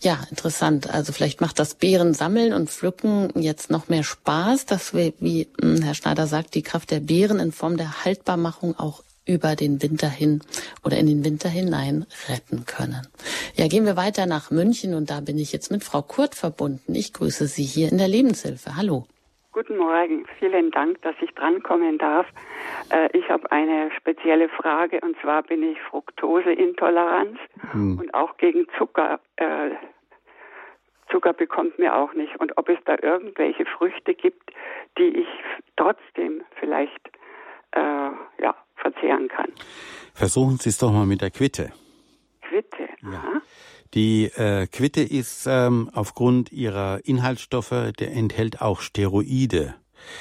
Ja, interessant. Also vielleicht macht das Beeren sammeln und pflücken jetzt noch mehr Spaß, dass wir, wie hm, Herr Schneider sagt, die Kraft der Beeren in Form der Haltbarmachung auch über den Winter hin oder in den Winter hinein retten können. Ja, gehen wir weiter nach München und da bin ich jetzt mit Frau Kurt verbunden. Ich grüße Sie hier in der Lebenshilfe. Hallo. Guten Morgen, vielen Dank, dass ich drankommen darf. Äh, ich habe eine spezielle Frage und zwar bin ich Fructoseintoleranz hm. und auch gegen Zucker. Äh, Zucker bekommt mir auch nicht. Und ob es da irgendwelche Früchte gibt, die ich trotzdem vielleicht äh, ja, verzehren kann. Versuchen Sie es doch mal mit der Quitte. Quitte, ja. Die äh, Quitte ist ähm, aufgrund ihrer Inhaltsstoffe, der enthält auch Steroide.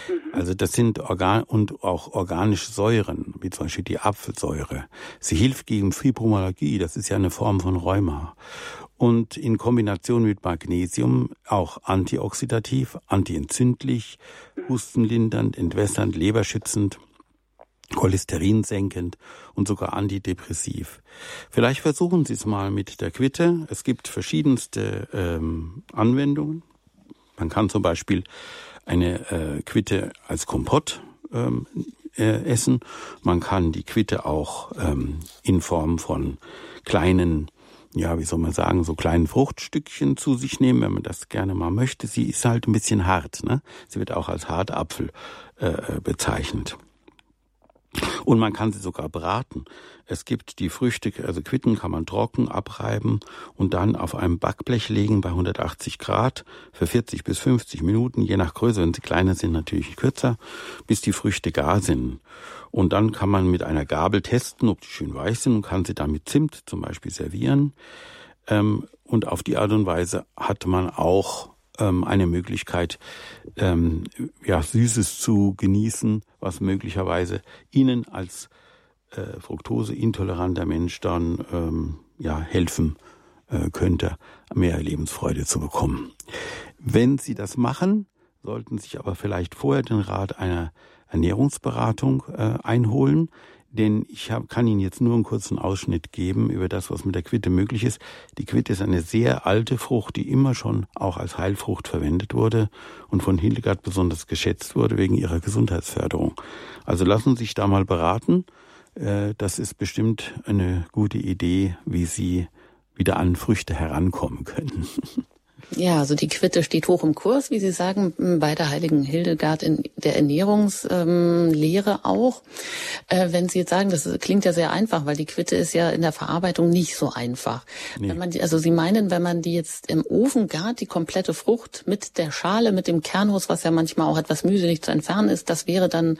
Mhm. Also das sind Organ und auch organische Säuren, wie zum Beispiel die Apfelsäure. Sie hilft gegen Fibromyalgie, das ist ja eine Form von Rheuma. Und in Kombination mit Magnesium auch antioxidativ, antientzündlich, mhm. hustenlindernd, entwässernd, leberschützend Cholesterin senkend und sogar antidepressiv. Vielleicht versuchen Sie es mal mit der Quitte. Es gibt verschiedenste ähm, Anwendungen. Man kann zum Beispiel eine äh, Quitte als Kompott ähm, äh, essen. Man kann die Quitte auch ähm, in Form von kleinen ja, wie soll man sagen, so kleinen Fruchtstückchen zu sich nehmen, wenn man das gerne mal möchte. Sie ist halt ein bisschen hart, ne? Sie wird auch als Hartapfel äh, bezeichnet. Und man kann sie sogar braten. Es gibt die Früchte, also Quitten kann man trocken abreiben und dann auf einem Backblech legen bei 180 Grad für 40 bis 50 Minuten, je nach Größe. Wenn sie kleiner sind, natürlich kürzer, bis die Früchte gar sind. Und dann kann man mit einer Gabel testen, ob die schön weich sind und kann sie dann mit Zimt zum Beispiel servieren. Ähm, und auf die Art und Weise hat man auch ähm, eine Möglichkeit, ähm, ja, Süßes zu genießen, was möglicherweise Ihnen als äh, fruktoseintoleranter Mensch dann ähm, ja, helfen äh, könnte, mehr Lebensfreude zu bekommen. Wenn Sie das machen, sollten Sie sich aber vielleicht vorher den Rat einer Ernährungsberatung äh, einholen, denn ich hab, kann Ihnen jetzt nur einen kurzen Ausschnitt geben über das, was mit der Quitte möglich ist. Die Quitte ist eine sehr alte Frucht, die immer schon auch als Heilfrucht verwendet wurde und von Hildegard besonders geschätzt wurde wegen ihrer Gesundheitsförderung. Also lassen Sie sich da mal beraten. Äh, das ist bestimmt eine gute Idee, wie Sie wieder an Früchte herankommen können. <laughs> Ja, also die Quitte steht hoch im Kurs, wie Sie sagen, bei der heiligen Hildegard in der Ernährungslehre auch. Äh, wenn Sie jetzt sagen, das klingt ja sehr einfach, weil die Quitte ist ja in der Verarbeitung nicht so einfach. Nee. Wenn man die, also Sie meinen, wenn man die jetzt im Ofen gart, die komplette Frucht mit der Schale, mit dem Kernhuss, was ja manchmal auch etwas mühselig zu entfernen ist, das wäre dann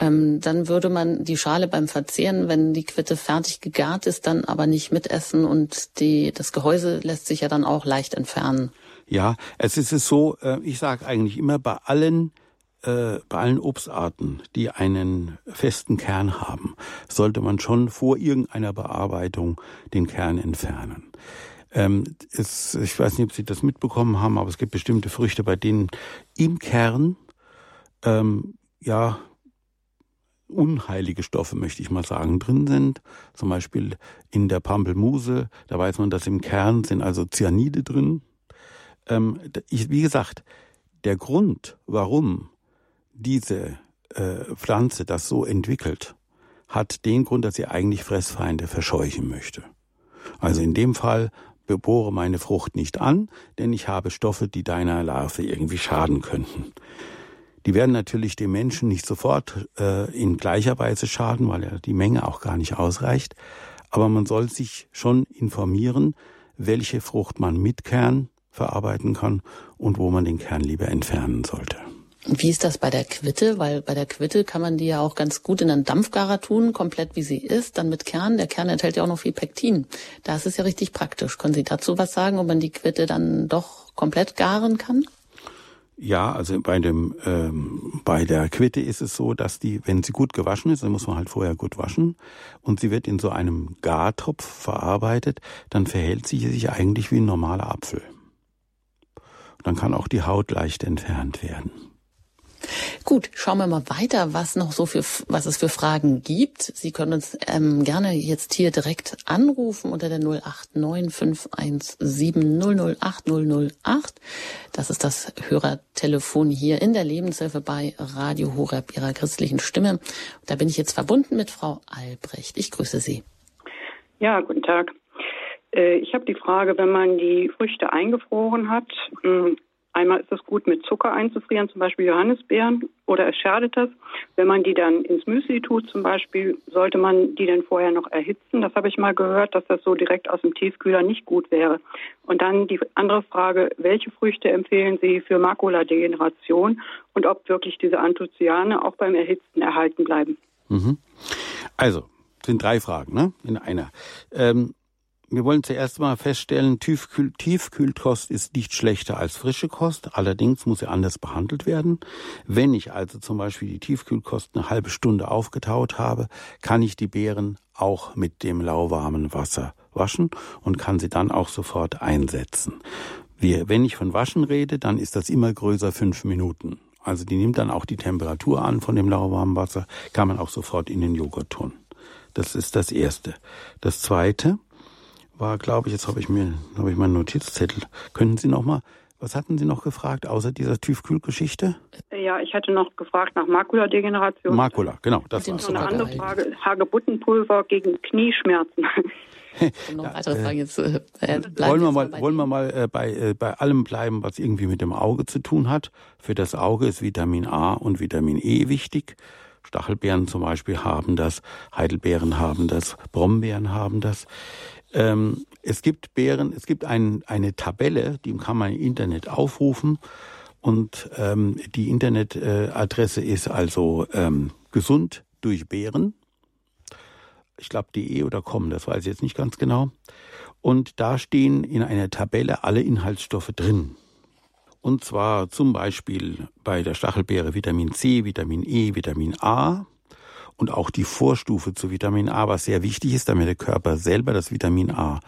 ähm, dann würde man die Schale beim Verzehren, wenn die Quitte fertig gegart ist, dann aber nicht mitessen und die, das Gehäuse lässt sich ja dann auch leicht entfernen. Ja, es ist es so, äh, ich sage eigentlich immer bei allen äh, bei allen Obstarten, die einen festen Kern haben, sollte man schon vor irgendeiner Bearbeitung den Kern entfernen. Ähm, es, ich weiß nicht, ob Sie das mitbekommen haben, aber es gibt bestimmte Früchte, bei denen im Kern ähm, ja unheilige Stoffe, möchte ich mal sagen, drin sind. Zum Beispiel in der Pampelmuse, da weiß man, dass im Kern sind also Cyanide drin. Ähm, ich, wie gesagt, der Grund, warum diese äh, Pflanze das so entwickelt, hat den Grund, dass sie eigentlich Fressfeinde verscheuchen möchte. Also in dem Fall bebohre meine Frucht nicht an, denn ich habe Stoffe, die deiner Larve irgendwie schaden könnten. Die werden natürlich dem Menschen nicht sofort äh, in gleicher Weise schaden, weil ja die Menge auch gar nicht ausreicht. Aber man soll sich schon informieren, welche Frucht man mit Kern verarbeiten kann und wo man den Kern lieber entfernen sollte. Wie ist das bei der Quitte? Weil bei der Quitte kann man die ja auch ganz gut in einen Dampfgarer tun, komplett wie sie ist, dann mit Kern. Der Kern enthält ja auch noch viel Pektin. Da ist ja richtig praktisch. Können Sie dazu was sagen, ob man die Quitte dann doch komplett garen kann? Ja, also bei dem ähm, bei der Quitte ist es so, dass die, wenn sie gut gewaschen ist, dann muss man halt vorher gut waschen und sie wird in so einem Gartopf verarbeitet, dann verhält sie sich eigentlich wie ein normaler Apfel. Dann kann auch die Haut leicht entfernt werden. Gut, schauen wir mal weiter, was noch so für, was es für Fragen gibt. Sie können uns ähm, gerne jetzt hier direkt anrufen unter der 089 517 008 008. Das ist das Hörertelefon hier in der Lebenshilfe bei Radio Horeb Ihrer christlichen Stimme. Da bin ich jetzt verbunden mit Frau Albrecht. Ich grüße Sie. Ja, guten Tag. Äh, ich habe die Frage, wenn man die Früchte eingefroren hat, hm, Einmal ist es gut, mit Zucker einzufrieren, zum Beispiel Johannisbeeren, oder es schadet das. Wenn man die dann ins Müsli tut, zum Beispiel, sollte man die dann vorher noch erhitzen. Das habe ich mal gehört, dass das so direkt aus dem Tiefkühler nicht gut wäre. Und dann die andere Frage, welche Früchte empfehlen Sie für Makuladegeneration und ob wirklich diese Anthocyane auch beim Erhitzen erhalten bleiben? Mhm. Also, sind drei Fragen, ne? In einer. Ähm, wir wollen zuerst mal feststellen, Tiefkühl Tiefkühlkost ist nicht schlechter als frische Kost, allerdings muss sie anders behandelt werden. Wenn ich also zum Beispiel die Tiefkühlkost eine halbe Stunde aufgetaut habe, kann ich die Beeren auch mit dem lauwarmen Wasser waschen und kann sie dann auch sofort einsetzen. Wir, wenn ich von Waschen rede, dann ist das immer größer fünf Minuten. Also die nimmt dann auch die Temperatur an von dem lauwarmen Wasser, kann man auch sofort in den Joghurt tun. Das ist das Erste. Das Zweite, war, glaube ich, jetzt habe ich mir, habe ich meinen Notizzettel. Können Sie noch mal, was hatten Sie noch gefragt, außer dieser Tiefkühlgeschichte? Ja, ich hatte noch gefragt nach Makuladegeneration. Makula, genau, das war eine andere Frage. Hagebuttenpulver gegen Knieschmerzen. <laughs> noch weitere Fragen jetzt. Äh, äh wollen wir mal, wollen wir mal äh, bei, äh, bei allem bleiben, was irgendwie mit dem Auge zu tun hat. Für das Auge ist Vitamin A und Vitamin E wichtig. Stachelbeeren zum Beispiel haben das, Heidelbeeren haben das, Brombeeren haben das. Ähm, es gibt Beeren, es gibt ein, eine Tabelle, die kann man im Internet aufrufen. Und ähm, die Internetadresse ist also ähm, gesund durch Beeren. Ich glaube de oder com, das weiß ich jetzt nicht ganz genau. Und da stehen in einer Tabelle alle Inhaltsstoffe drin. Und zwar zum Beispiel bei der Stachelbeere Vitamin C, Vitamin E, Vitamin A und auch die Vorstufe zu Vitamin A, was sehr wichtig ist, damit der Körper selber das Vitamin A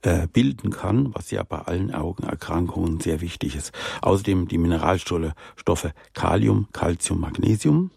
äh, bilden kann, was ja bei allen Augenerkrankungen sehr wichtig ist. Außerdem die Mineralstoffe Stoffe Kalium, Calcium, Magnesium.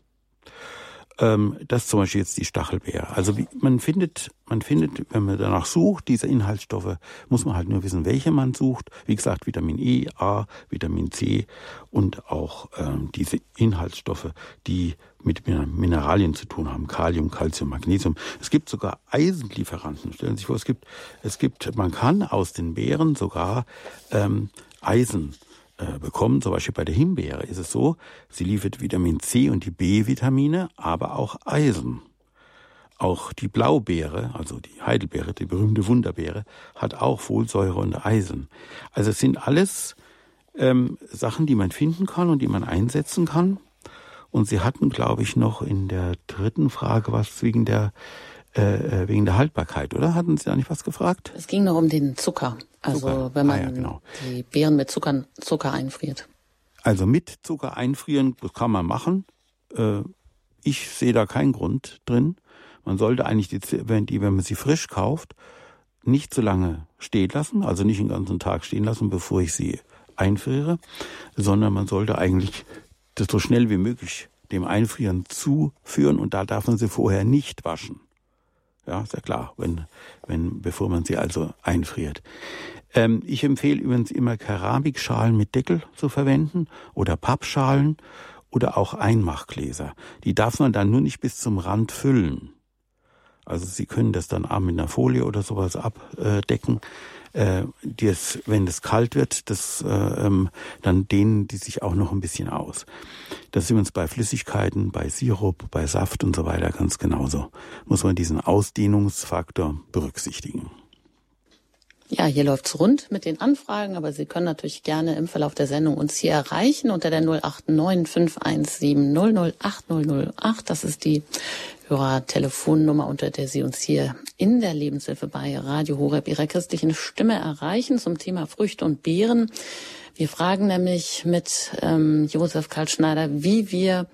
Ähm, das ist zum Beispiel jetzt die Stachelbeere. Also wie, man findet, man findet, wenn man danach sucht, diese Inhaltsstoffe, muss man halt nur wissen, welche man sucht. Wie gesagt, Vitamin E, A, Vitamin C und auch ähm, diese Inhaltsstoffe, die mit Mineralien zu tun haben, Kalium, Calcium, Magnesium. Es gibt sogar Eisenlieferanten. Stellen Sie sich vor, es gibt, es gibt, man kann aus den Beeren sogar ähm, Eisen äh, bekommen. Zum Beispiel bei der Himbeere ist es so, sie liefert Vitamin C und die B-Vitamine, aber auch Eisen. Auch die Blaubeere, also die Heidelbeere, die berühmte Wunderbeere, hat auch Folsäure und Eisen. Also es sind alles ähm, Sachen, die man finden kann und die man einsetzen kann. Und Sie hatten, glaube ich, noch in der dritten Frage was wegen der äh, äh, wegen der Haltbarkeit, oder? Hatten Sie da nicht was gefragt? Es ging noch um den Zucker. Also Zucker. wenn man ah, ja, genau. die Beeren mit Zucker, Zucker einfriert. Also mit Zucker einfrieren, das kann man machen. Äh, ich sehe da keinen Grund drin. Man sollte eigentlich die, wenn, die, wenn man sie frisch kauft, nicht zu lange stehen lassen, also nicht den ganzen Tag stehen lassen, bevor ich sie einfriere, sondern man sollte eigentlich das so schnell wie möglich dem Einfrieren zuführen und da darf man sie vorher nicht waschen. Ja, ist ja klar, wenn, wenn, bevor man sie also einfriert. Ähm, ich empfehle übrigens immer Keramikschalen mit Deckel zu verwenden oder Pappschalen oder auch Einmachgläser. Die darf man dann nur nicht bis zum Rand füllen. Also Sie können das dann auch mit einer Folie oder sowas abdecken äh, das, wenn es kalt wird, das, äh, ähm, dann dehnen die sich auch noch ein bisschen aus. Das sind uns bei Flüssigkeiten, bei Sirup, bei Saft und so weiter ganz genauso. Muss man diesen Ausdehnungsfaktor berücksichtigen. Ja, hier läuft's rund mit den Anfragen, aber Sie können natürlich gerne im Verlauf der Sendung uns hier erreichen unter der 089 517 008 008. Das ist die Hörertelefonnummer, unter der Sie uns hier in der Lebenshilfe bei Radio Horeb Ihrer christlichen Stimme erreichen zum Thema Früchte und Beeren. Wir fragen nämlich mit ähm, Josef Karl Schneider, wie wir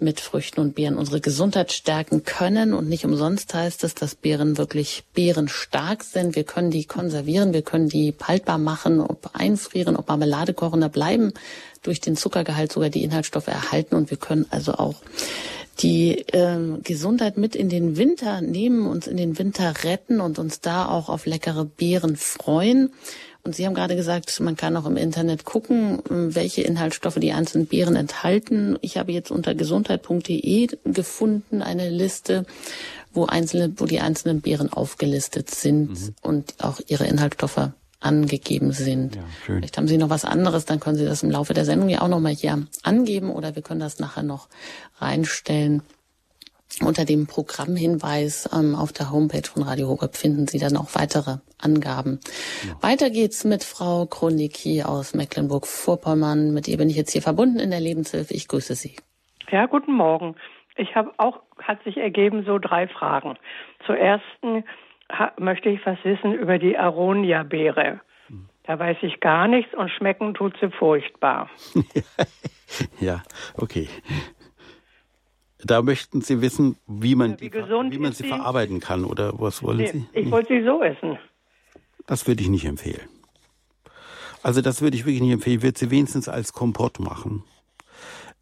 mit Früchten und Beeren unsere Gesundheit stärken können. Und nicht umsonst heißt es, dass Beeren wirklich beerenstark sind. Wir können die konservieren, wir können die haltbar machen, ob einfrieren, ob Marmelade kochen, da bleiben durch den Zuckergehalt sogar die Inhaltsstoffe erhalten. Und wir können also auch die äh, Gesundheit mit in den Winter nehmen, uns in den Winter retten und uns da auch auf leckere Beeren freuen. Und Sie haben gerade gesagt, man kann auch im Internet gucken, welche Inhaltsstoffe die einzelnen Beeren enthalten. Ich habe jetzt unter gesundheit.de gefunden eine Liste, wo einzelne, wo die einzelnen Beeren aufgelistet sind mhm. und auch ihre Inhaltsstoffe angegeben sind. Ja, schön. Vielleicht haben Sie noch was anderes, dann können Sie das im Laufe der Sendung ja auch noch mal hier angeben oder wir können das nachher noch reinstellen. Unter dem Programmhinweis ähm, auf der Homepage von Radio Horeb finden Sie dann auch weitere Angaben. Ja. Weiter geht's mit Frau Kroniki aus Mecklenburg-Vorpommern. Mit ihr bin ich jetzt hier verbunden in der Lebenshilfe. Ich grüße Sie. Ja, guten Morgen. Ich habe auch, hat sich ergeben, so drei Fragen. Zuerst möchte ich was wissen über die Aronia-Beere. Da weiß ich gar nichts und schmecken tut sie furchtbar. <laughs> ja, okay. Da möchten Sie wissen, wie man, wie, die, wie man sie, sie verarbeiten kann, oder was wollen nee, Sie? Ich wollte sie so essen. Das würde ich nicht empfehlen. Also das würde ich wirklich nicht empfehlen. Ich würde sie wenigstens als Kompott machen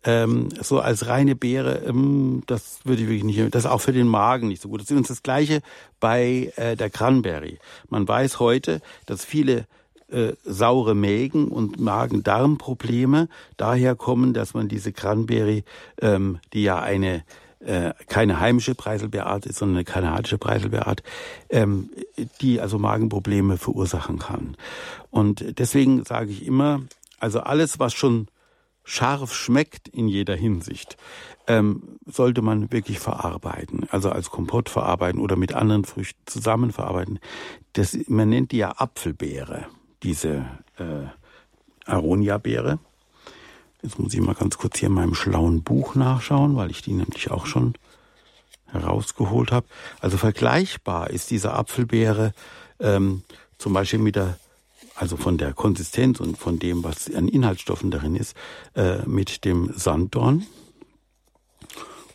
ähm, so als reine Beere, ähm, das würde ich wirklich nicht, das ist auch für den Magen nicht so gut. Das ist übrigens das Gleiche bei äh, der Cranberry. Man weiß heute, dass viele äh, saure Mägen und Magen-Darm-Probleme daher kommen, dass man diese Cranberry, ähm, die ja eine äh, keine heimische Preiselbeerart ist, sondern eine kanadische Preiselbeerart, ähm, die also Magenprobleme verursachen kann. Und deswegen sage ich immer, also alles, was schon scharf schmeckt in jeder Hinsicht, ähm, sollte man wirklich verarbeiten, also als Kompott verarbeiten oder mit anderen Früchten zusammen verarbeiten. Das, man nennt die ja Apfelbeere, diese äh, Aronia-Beere. Jetzt muss ich mal ganz kurz hier in meinem schlauen Buch nachschauen, weil ich die nämlich auch schon herausgeholt habe. Also vergleichbar ist diese Apfelbeere ähm, zum Beispiel mit der, also von der Konsistenz und von dem, was an Inhaltsstoffen darin ist, äh, mit dem Sanddorn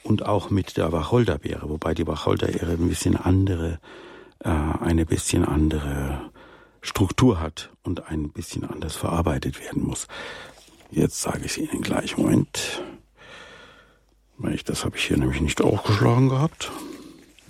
und auch mit der Wacholderbeere, wobei die Wacholderbeere ein bisschen andere, äh, eine bisschen andere Struktur hat und ein bisschen anders verarbeitet werden muss. Jetzt sage ich es Ihnen gleich. Moment. Das habe ich hier nämlich nicht aufgeschlagen gehabt.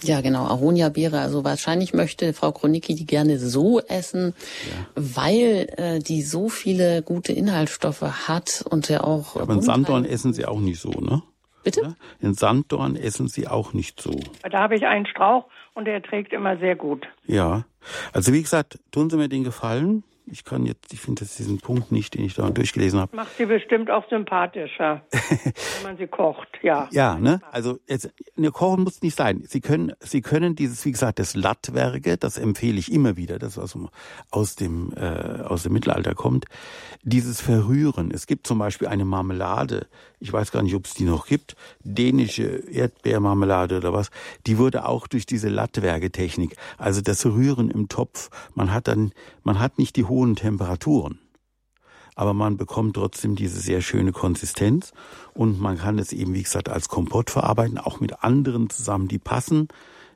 Ja, genau, Aronia-Beere. Also wahrscheinlich möchte Frau Kronicki die gerne so essen, ja. weil äh, die so viele gute Inhaltsstoffe hat und ja auch. Ja, aber in Sanddorn essen sie auch nicht so, ne? Bitte? In Sanddorn essen sie auch nicht so. Da habe ich einen Strauch und der trägt immer sehr gut. Ja. Also wie gesagt, tun Sie mir den Gefallen ich kann jetzt, ich finde diesen Punkt nicht, den ich da durchgelesen habe. Macht sie bestimmt auch sympathischer, <laughs> wenn man sie kocht, ja. Ja, ne? Also jetzt, eine Kochen muss nicht sein. Sie können, Sie können dieses, wie gesagt, das Lattwerke, das empfehle ich immer wieder, das was aus dem äh, aus dem Mittelalter kommt, dieses Verrühren. Es gibt zum Beispiel eine Marmelade, ich weiß gar nicht, ob es die noch gibt, dänische Erdbeermarmelade oder was, die wurde auch durch diese Lattwerketechnik, also das Rühren im Topf. Man hat dann, man hat nicht die hohen Temperaturen, aber man bekommt trotzdem diese sehr schöne Konsistenz und man kann es eben, wie gesagt, als Kompott verarbeiten, auch mit anderen zusammen, die passen.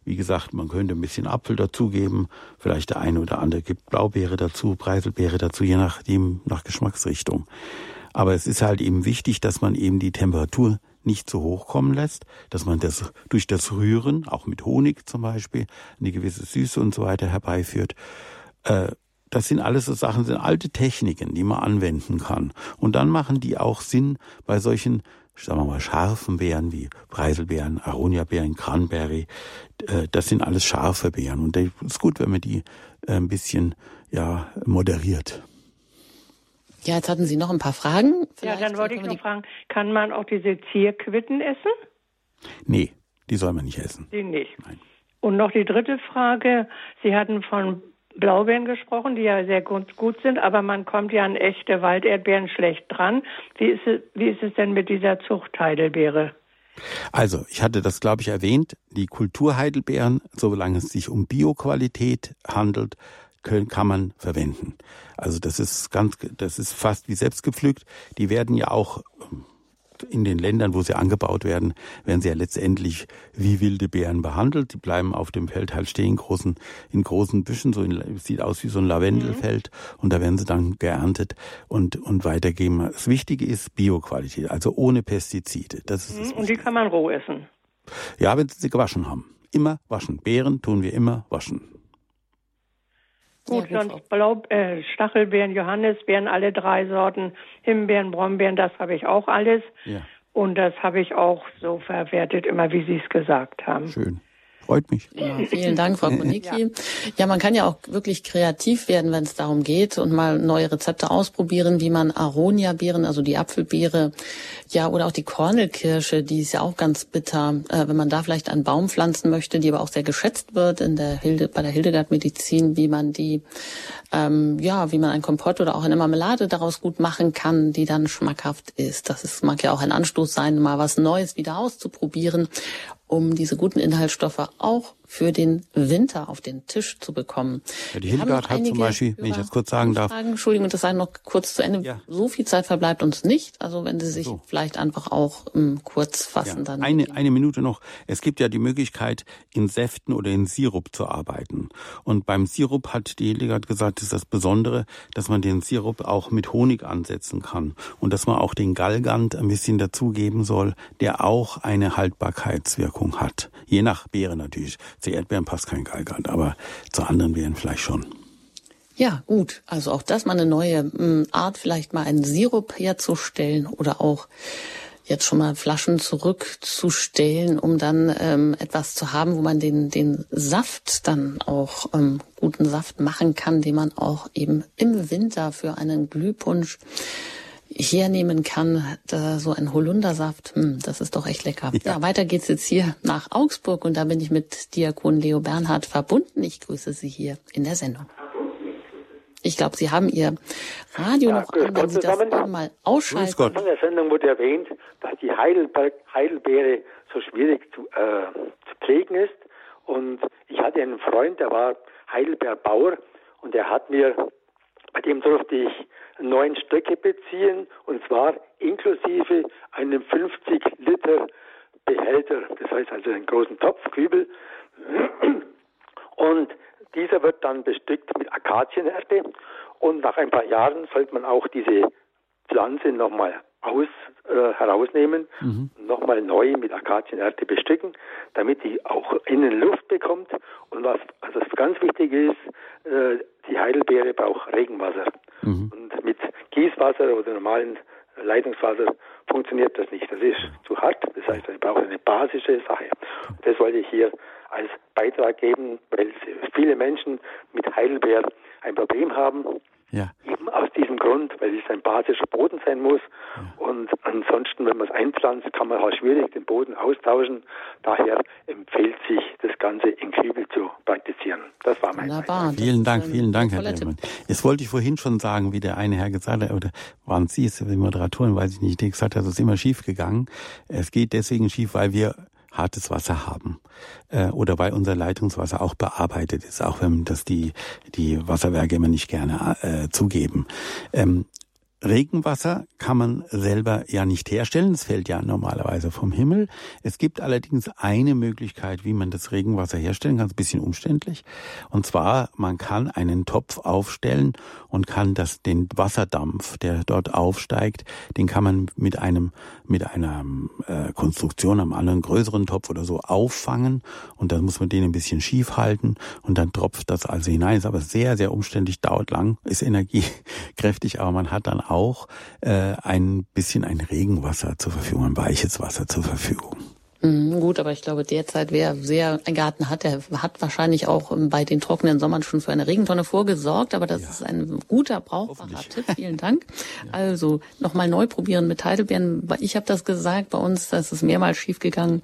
Wie gesagt, man könnte ein bisschen Apfel dazugeben, vielleicht der eine oder andere gibt Blaubeere dazu, Preiselbeere dazu, je nachdem, nach Geschmacksrichtung. Aber es ist halt eben wichtig, dass man eben die Temperatur nicht zu hoch kommen lässt, dass man das durch das Rühren, auch mit Honig zum Beispiel, eine gewisse Süße und so weiter herbeiführt. Äh, das sind alles so Sachen, sind alte Techniken, die man anwenden kann. Und dann machen die auch Sinn bei solchen, sagen wir mal, scharfen Beeren wie Preiselbeeren, Aronia-Beeren, Cranberry. Äh, das sind alles scharfe Beeren. Und es ist gut, wenn man die äh, ein bisschen, ja, moderiert. Ja, jetzt hatten Sie noch ein paar Fragen. Vielleicht ja, dann wollte ich noch fragen, kann man auch diese Zierquitten essen? Nee, die soll man nicht essen. Die nicht. Nein. Und noch die dritte Frage. Sie hatten von Blaubeeren gesprochen, die ja sehr gut, gut sind, aber man kommt ja an echte Walderdbeeren schlecht dran. Wie ist es, wie ist es denn mit dieser Zuchtheidelbeere? Also, ich hatte das, glaube ich, erwähnt. Die Kulturheidelbeeren, solange es sich um Bioqualität handelt, können, kann man verwenden. Also das ist ganz, das ist fast wie selbst gepflückt. Die werden ja auch ähm, in den Ländern, wo sie angebaut werden, werden sie ja letztendlich wie wilde Beeren behandelt. Die bleiben auf dem Feld halt stehen, großen, in großen Büschen, so in, sieht aus wie so ein Lavendelfeld, mhm. und da werden sie dann geerntet und, und weitergeben. Das Wichtige ist Bioqualität, also ohne Pestizide. Das ist mhm. Und die kann man roh essen? Ja, wenn sie sie gewaschen haben. Immer waschen. Beeren tun wir immer waschen. Gut, ja, sonst Blau, äh, Stachelbeeren, Johannisbeeren, alle drei Sorten, Himbeeren, Brombeeren, das habe ich auch alles. Ja. Und das habe ich auch so verwertet, immer wie Sie es gesagt haben. Schön. Freut mich. Ja, vielen Dank, Frau Konicki. Ja. ja, man kann ja auch wirklich kreativ werden, wenn es darum geht und mal neue Rezepte ausprobieren, wie man Aronia-Beeren, also die Apfelbeere, ja, oder auch die Kornelkirsche, die ist ja auch ganz bitter. Äh, wenn man da vielleicht einen Baum pflanzen möchte, die aber auch sehr geschätzt wird in der Hilde, bei der Hildegard-Medizin, wie man die, ähm, ja, wie man ein Kompott oder auch eine Marmelade daraus gut machen kann, die dann schmackhaft ist. Das ist, mag ja auch ein Anstoß sein, mal was Neues wieder auszuprobieren um diese guten Inhaltsstoffe auch für den Winter auf den Tisch zu bekommen. Ja, die Hildegard hat zum Beispiel, wenn ich das kurz sagen darf. Entschuldigung, das sei noch kurz zu Ende. Ja. So viel Zeit verbleibt uns nicht. Also wenn Sie sich so. vielleicht einfach auch um, ähm, kurz fassen, ja. dann. Eine, eine Minute noch. Es gibt ja die Möglichkeit, in Säften oder in Sirup zu arbeiten. Und beim Sirup hat die Hildegard gesagt, ist das Besondere, dass man den Sirup auch mit Honig ansetzen kann. Und dass man auch den Galgant ein bisschen dazugeben soll, der auch eine Haltbarkeitswirkung hat. Je nach Beere natürlich. Zu Erdbeeren passt kein Galgant, aber zu anderen Beeren vielleicht schon. Ja, gut. Also auch das mal eine neue hm, Art, vielleicht mal einen Sirup herzustellen oder auch jetzt schon mal Flaschen zurückzustellen, um dann ähm, etwas zu haben, wo man den, den Saft dann auch ähm, guten Saft machen kann, den man auch eben im Winter für einen Glühpunsch hernehmen kann. Da so ein Holundersaft, hm, das ist doch echt lecker. Ja. ja, weiter geht's jetzt hier nach Augsburg und da bin ich mit Diakon Leo Bernhard verbunden. Ich grüße Sie hier in der Sendung. Ich glaube, Sie haben Ihr Radio ja, noch an, wenn Sie das mal ausschalten. Grüß Gott. In der Sendung wurde erwähnt, dass die Heidelberg, Heidelbeere so schwierig zu, äh, zu pflegen ist. Und ich hatte einen Freund, der war Heidelbeerbauer und der hat mir, bei dem durfte ich neun Stöcke beziehen und zwar inklusive einem 50 Liter Behälter, das heißt also einen großen Topfkübel. Und dieser wird dann bestückt mit Akazienerde und nach ein paar Jahren sollte man auch diese Pflanze nochmal aus, äh, herausnehmen, mhm. nochmal neu mit Akazienerde bestücken, damit die auch innen Luft bekommt. Und was also ganz wichtig ist, äh, die Heidelbeere braucht Regenwasser. Mhm. Und mit Gießwasser oder normalen Leitungswasser funktioniert das nicht. Das ist zu hart. Das heißt, man braucht eine basische Sache. Und das wollte ich hier als Beitrag geben, weil viele Menschen mit Heidelbeer ein Problem haben. Ja. Eben aus diesem Grund, weil es ein basischer Boden sein muss. Ja. Und ansonsten, wenn man es einpflanzt, kann man halt schwierig den Boden austauschen. Daher empfiehlt sich, das Ganze in Kübel zu praktizieren. Das war mein Wunderbar. Vielen Dank, vielen Dank, Herr Lehmann. Jetzt wollte ich vorhin schon sagen, wie der eine Herr gesagt hat, oder waren Sie es, die Moderatoren, weiß ich nicht, die gesagt hat, es ist immer schief gegangen. Es geht deswegen schief, weil wir hartes Wasser haben äh, oder weil unser Leitungswasser auch bearbeitet ist, auch wenn das die die Wasserwerke immer nicht gerne äh, zugeben. Ähm, Regenwasser kann man selber ja nicht herstellen. Es fällt ja normalerweise vom Himmel. Es gibt allerdings eine Möglichkeit, wie man das Regenwasser herstellen kann. Ein bisschen umständlich. Und zwar, man kann einen Topf aufstellen und kann das, den Wasserdampf, der dort aufsteigt, den kann man mit einem, mit einer äh, Konstruktion am anderen größeren Topf oder so auffangen. Und dann muss man den ein bisschen schief halten und dann tropft das also hinein. Ist aber sehr, sehr umständlich, dauert lang, ist energiekräftig, aber man hat dann äh, ein bisschen ein Regenwasser zur Verfügung, ein weiches Wasser zur Verfügung. Mhm, gut, aber ich glaube, derzeit, wer sehr einen Garten hat, der hat wahrscheinlich auch ähm, bei den trockenen Sommern schon für eine Regentonne vorgesorgt. Aber das ja. ist ein guter, brauchbarer Tipp. Vielen Dank. <laughs> ja. Also nochmal neu probieren mit Heidelbeeren. Ich habe das gesagt, bei uns das ist mehrmals schiefgegangen.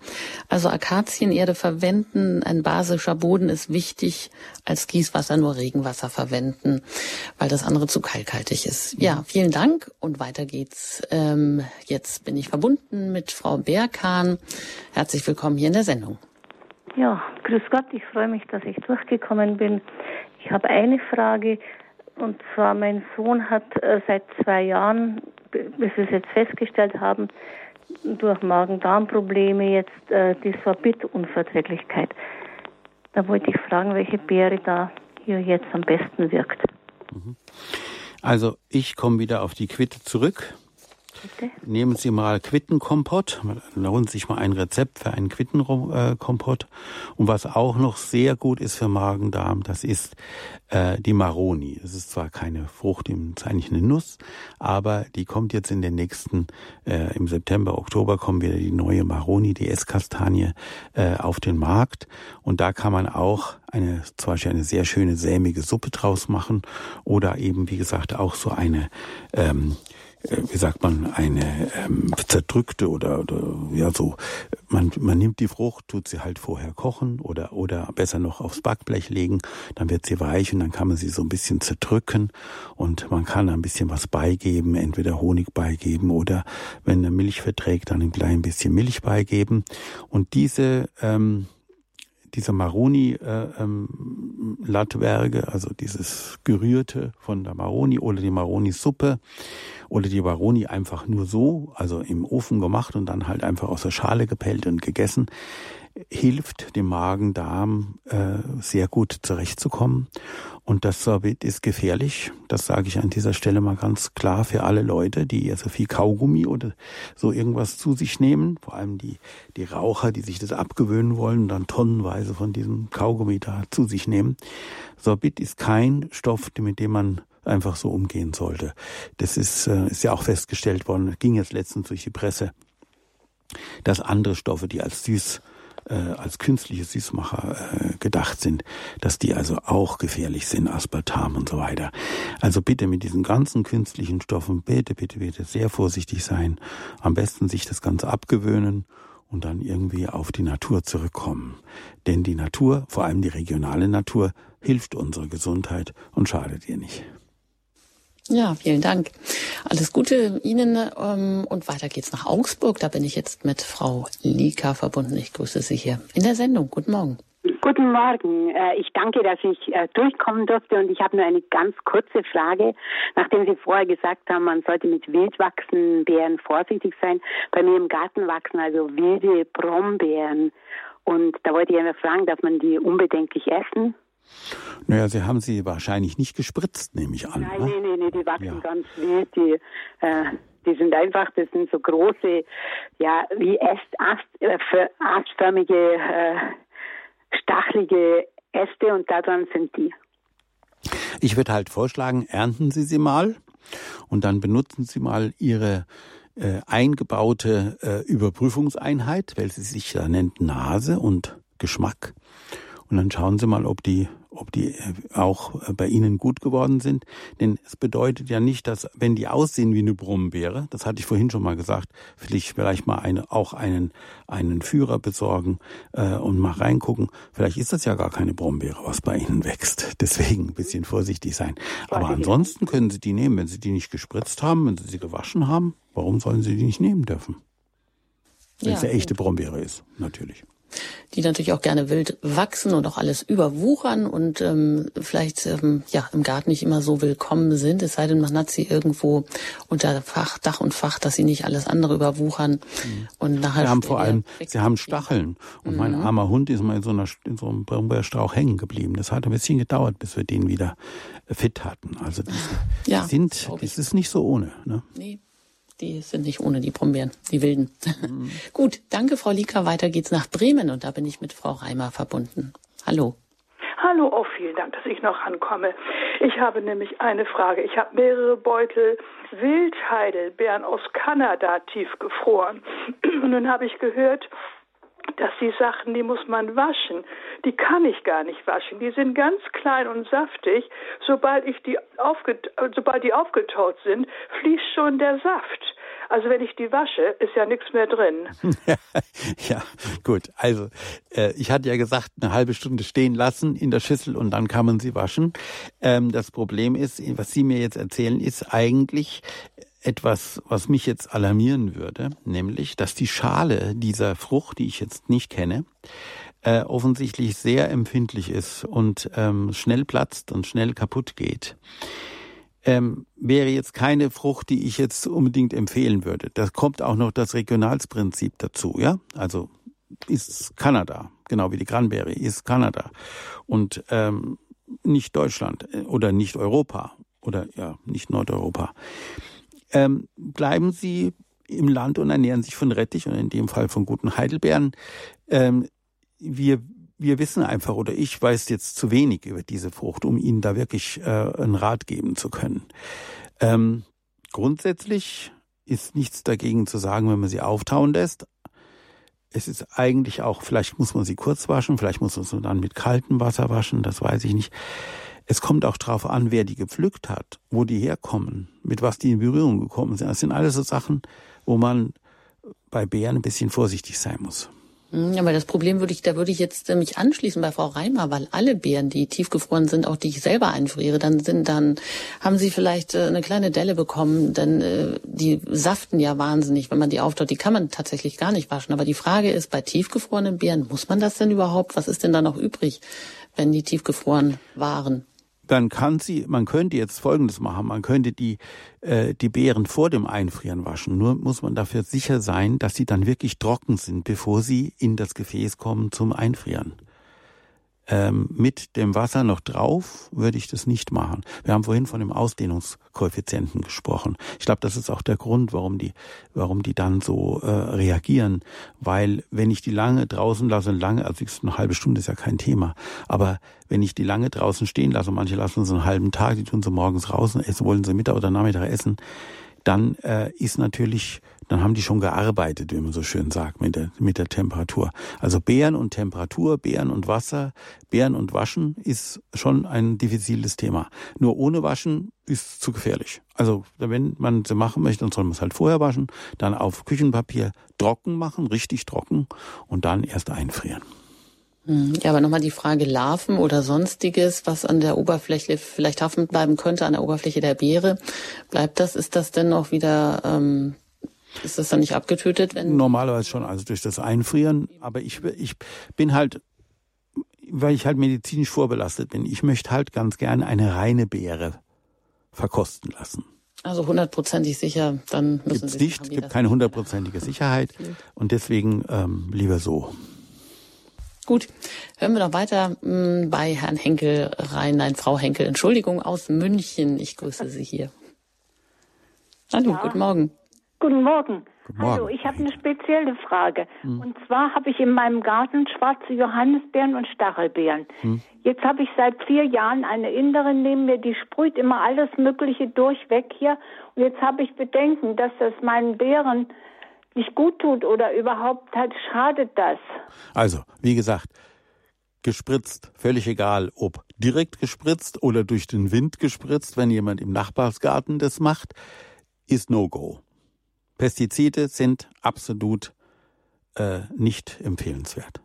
Also Akazienerde verwenden, ein basischer Boden ist wichtig. Als Gießwasser nur Regenwasser verwenden, weil das andere zu kalkhaltig ist. Ja, vielen Dank und weiter geht's. Ähm, jetzt bin ich verbunden mit Frau Berghahn. Herzlich willkommen hier in der Sendung. Ja, grüß Gott, ich freue mich, dass ich durchgekommen bin. Ich habe eine Frage und zwar mein Sohn hat äh, seit zwei Jahren, bis wir es jetzt festgestellt haben, durch Magen-Darm-Probleme jetzt äh, die Sorbit-Unverträglichkeit. Da wollte ich fragen, welche Beere da hier jetzt am besten wirkt. Also ich komme wieder auf die Quitte zurück. Bitte? Nehmen Sie mal Quittenkompott. Lohnt sich mal ein Rezept für einen Quittenkompott. Und was auch noch sehr gut ist für Magen-Darm, das ist äh, die Maroni. Es ist zwar keine Frucht, es ist eigentlich eine Nuss, aber die kommt jetzt in den nächsten, äh, im September, Oktober kommen wieder die neue Maroni, die Esskastanie, äh, auf den Markt. Und da kann man auch eine, zum Beispiel eine sehr schöne sämige Suppe draus machen oder eben, wie gesagt, auch so eine ähm, äh, wie sagt man, eine ähm, zerdrückte oder, oder ja so, man, man nimmt die Frucht, tut sie halt vorher kochen oder, oder besser noch aufs Backblech legen, dann wird sie weich und dann kann man sie so ein bisschen zerdrücken und man kann ein bisschen was beigeben, entweder Honig beigeben oder wenn er Milch verträgt, dann ein klein bisschen Milch beigeben. Und diese ähm, diese Maroni äh, ähm, also dieses gerührte von der Maroni oder die Maroni Suppe oder die Maroni einfach nur so, also im Ofen gemacht und dann halt einfach aus der Schale gepellt und gegessen, hilft dem Magen-Darm äh, sehr gut zurechtzukommen. Und das Sorbet ist gefährlich. Das sage ich an dieser Stelle mal ganz klar für alle Leute, die ja so viel Kaugummi oder so irgendwas zu sich nehmen. Vor allem die, die Raucher, die sich das abgewöhnen wollen und dann tonnenweise von diesem Kaugummi da zu sich nehmen. Sorbit ist kein Stoff, mit dem man einfach so umgehen sollte. Das ist, äh, ist ja auch festgestellt worden, ging jetzt letztens durch die Presse, dass andere Stoffe, die als süß äh, als künstliche Süßmacher äh, gedacht sind, dass die also auch gefährlich sind, Aspartam und so weiter. Also bitte mit diesen ganzen künstlichen Stoffen, bitte, bitte, bitte sehr vorsichtig sein. Am besten sich das Ganze abgewöhnen und dann irgendwie auf die Natur zurückkommen. Denn die Natur, vor allem die regionale Natur, hilft unserer Gesundheit und schadet ihr nicht. Ja, vielen Dank. Alles Gute Ihnen ähm, und weiter geht's nach Augsburg. Da bin ich jetzt mit Frau Lika verbunden. Ich grüße Sie hier in der Sendung. Guten Morgen. Guten Morgen. Äh, ich danke, dass ich äh, durchkommen durfte und ich habe nur eine ganz kurze Frage. Nachdem Sie vorher gesagt haben, man sollte mit wild wachsenden Beeren vorsichtig sein. Bei mir im Garten wachsen also wilde Brombeeren. Und da wollte ich einfach fragen, darf man die unbedenklich essen? Naja, Sie haben sie wahrscheinlich nicht gespritzt, nehme ich an. Nein, ne? nein, nein, die wachsen ja. ganz wild. Die, äh, die sind einfach, das sind so große, ja, wie Ast, Ast, äh, astförmige, äh, stachelige Äste und daran sind die. Ich würde halt vorschlagen, ernten Sie sie mal und dann benutzen Sie mal Ihre äh, eingebaute äh, Überprüfungseinheit, welche sich da nennt Nase und Geschmack. Und dann schauen Sie mal, ob die, ob die äh, auch äh, bei Ihnen gut geworden sind. Denn es bedeutet ja nicht, dass, wenn die aussehen wie eine Brombeere, das hatte ich vorhin schon mal gesagt, vielleicht, vielleicht mal eine, auch einen, einen Führer besorgen äh, und mal reingucken. Vielleicht ist das ja gar keine Brombeere, was bei Ihnen wächst. <laughs> Deswegen ein bisschen vorsichtig sein. Aber ansonsten können Sie die nehmen, wenn Sie die nicht gespritzt haben, wenn Sie sie gewaschen haben. Warum sollen Sie die nicht nehmen dürfen? Wenn ja, es eine echte Brombeere ist, natürlich die natürlich auch gerne wild wachsen und auch alles überwuchern und ähm, vielleicht ähm, ja im Garten nicht immer so willkommen sind, es sei denn, man hat sie irgendwo unter Fach, Dach und Fach, dass sie nicht alles andere überwuchern. Mhm. Und nachher sie haben vor allem, sie haben Stacheln. Und mhm. mein armer Hund ist mal in so, einer, in so einem Brombeerstrauch hängen geblieben. Das hat ein bisschen gedauert, bis wir den wieder fit hatten. Also diese, ja, sind, es ist nicht so ohne. Ne? Nee. Die sind nicht ohne die Brombeeren, die wilden. Mhm. <laughs> Gut, danke Frau Lika. Weiter geht's nach Bremen und da bin ich mit Frau Reimer verbunden. Hallo. Hallo, auch oh, vielen Dank, dass ich noch ankomme. Ich habe nämlich eine Frage. Ich habe mehrere Beutel Wildheidelbeeren aus Kanada tiefgefroren. Und <clears throat> nun habe ich gehört, dass die Sachen, die muss man waschen. Die kann ich gar nicht waschen. Die sind ganz klein und saftig. Sobald ich die aufget sobald die aufgetaut sind, fließt schon der Saft. Also wenn ich die wasche, ist ja nichts mehr drin. <laughs> ja, gut. Also äh, ich hatte ja gesagt, eine halbe Stunde stehen lassen in der Schüssel und dann kann man sie waschen. Ähm, das Problem ist, was Sie mir jetzt erzählen, ist eigentlich etwas, was mich jetzt alarmieren würde, nämlich, dass die Schale dieser Frucht, die ich jetzt nicht kenne, äh, offensichtlich sehr empfindlich ist und ähm, schnell platzt und schnell kaputt geht. Ähm, wäre jetzt keine Frucht, die ich jetzt unbedingt empfehlen würde. Da kommt auch noch das Regionalsprinzip dazu, ja? Also ist Kanada, genau wie die Cranberry, ist Kanada und ähm, nicht Deutschland äh, oder nicht Europa oder ja nicht Nordeuropa ähm, bleiben Sie im Land und ernähren sich von Rettich und in dem Fall von guten Heidelbeeren. Ähm, wir wir wissen einfach oder ich weiß jetzt zu wenig über diese Frucht, um Ihnen da wirklich äh, einen Rat geben zu können. Ähm, grundsätzlich ist nichts dagegen zu sagen, wenn man sie auftauen lässt. Es ist eigentlich auch, vielleicht muss man sie kurz waschen, vielleicht muss man sie dann mit kaltem Wasser waschen, das weiß ich nicht. Es kommt auch darauf an, wer die gepflückt hat, wo die herkommen, mit was die in Berührung gekommen sind. Das sind alles so Sachen, wo man bei Bären ein bisschen vorsichtig sein muss. Hm, aber das Problem würde ich, da würde ich jetzt äh, mich anschließen bei Frau Reimer, weil alle Beeren, die tiefgefroren sind, auch die ich selber einfriere, dann sind, dann haben sie vielleicht äh, eine kleine Delle bekommen, denn äh, die saften ja wahnsinnig, wenn man die auftaut. Die kann man tatsächlich gar nicht waschen. Aber die Frage ist, bei tiefgefrorenen Beeren, muss man das denn überhaupt? Was ist denn da noch übrig, wenn die tiefgefroren waren? Dann kann sie, man könnte jetzt Folgendes machen, man könnte die, äh, die Beeren vor dem Einfrieren waschen. Nur muss man dafür sicher sein, dass sie dann wirklich trocken sind, bevor sie in das Gefäß kommen zum Einfrieren ähm, mit dem Wasser noch drauf würde ich das nicht machen. Wir haben vorhin von dem Ausdehnungskoeffizienten gesprochen. Ich glaube, das ist auch der Grund, warum die, warum die dann so äh, reagieren. Weil wenn ich die lange draußen lasse, lange, also eine halbe Stunde ist ja kein Thema, aber wenn ich die lange draußen stehen lasse, manche lassen sie einen halben Tag, die tun sie morgens raus, essen, wollen sie Mittag oder Nachmittag essen, dann äh, ist natürlich dann haben die schon gearbeitet, wie man so schön sagt, mit der, mit der Temperatur. Also Beeren und Temperatur, Beeren und Wasser, Beeren und Waschen ist schon ein diffiziles Thema. Nur ohne Waschen ist zu gefährlich. Also wenn man sie machen möchte, dann soll man es halt vorher waschen, dann auf Küchenpapier trocken machen, richtig trocken und dann erst einfrieren. Hm, ja, aber nochmal die Frage Larven oder sonstiges, was an der Oberfläche vielleicht haften bleiben könnte, an der Oberfläche der Beere. Bleibt das? Ist das denn noch wieder ähm, ist das dann nicht abgetötet? Wenn Normalerweise schon, also durch das Einfrieren. Aber ich, ich bin halt, weil ich halt medizinisch vorbelastet bin, ich möchte halt ganz gerne eine reine Beere verkosten lassen. Also hundertprozentig sicher, dann müssen Gibt's Sie nicht, gibt keine hundertprozentige Sicherheit und deswegen ähm, lieber so. Gut, hören wir noch weiter hm, bei Herrn Henkel rein. Nein, Frau Henkel, Entschuldigung, aus München. Ich grüße Sie hier. Hallo, ja. guten Morgen. Guten Morgen. Guten Morgen. Also, ich habe eine spezielle Frage. Hm. Und zwar habe ich in meinem Garten schwarze Johannisbeeren und Stachelbeeren. Hm. Jetzt habe ich seit vier Jahren eine Inderin neben mir, die sprüht immer alles Mögliche durchweg hier. Und jetzt habe ich Bedenken, dass das meinen Beeren nicht gut tut oder überhaupt halt schadet das. Also, wie gesagt, gespritzt, völlig egal, ob direkt gespritzt oder durch den Wind gespritzt, wenn jemand im Nachbarsgarten das macht, ist No-Go. Pestizide sind absolut äh, nicht empfehlenswert.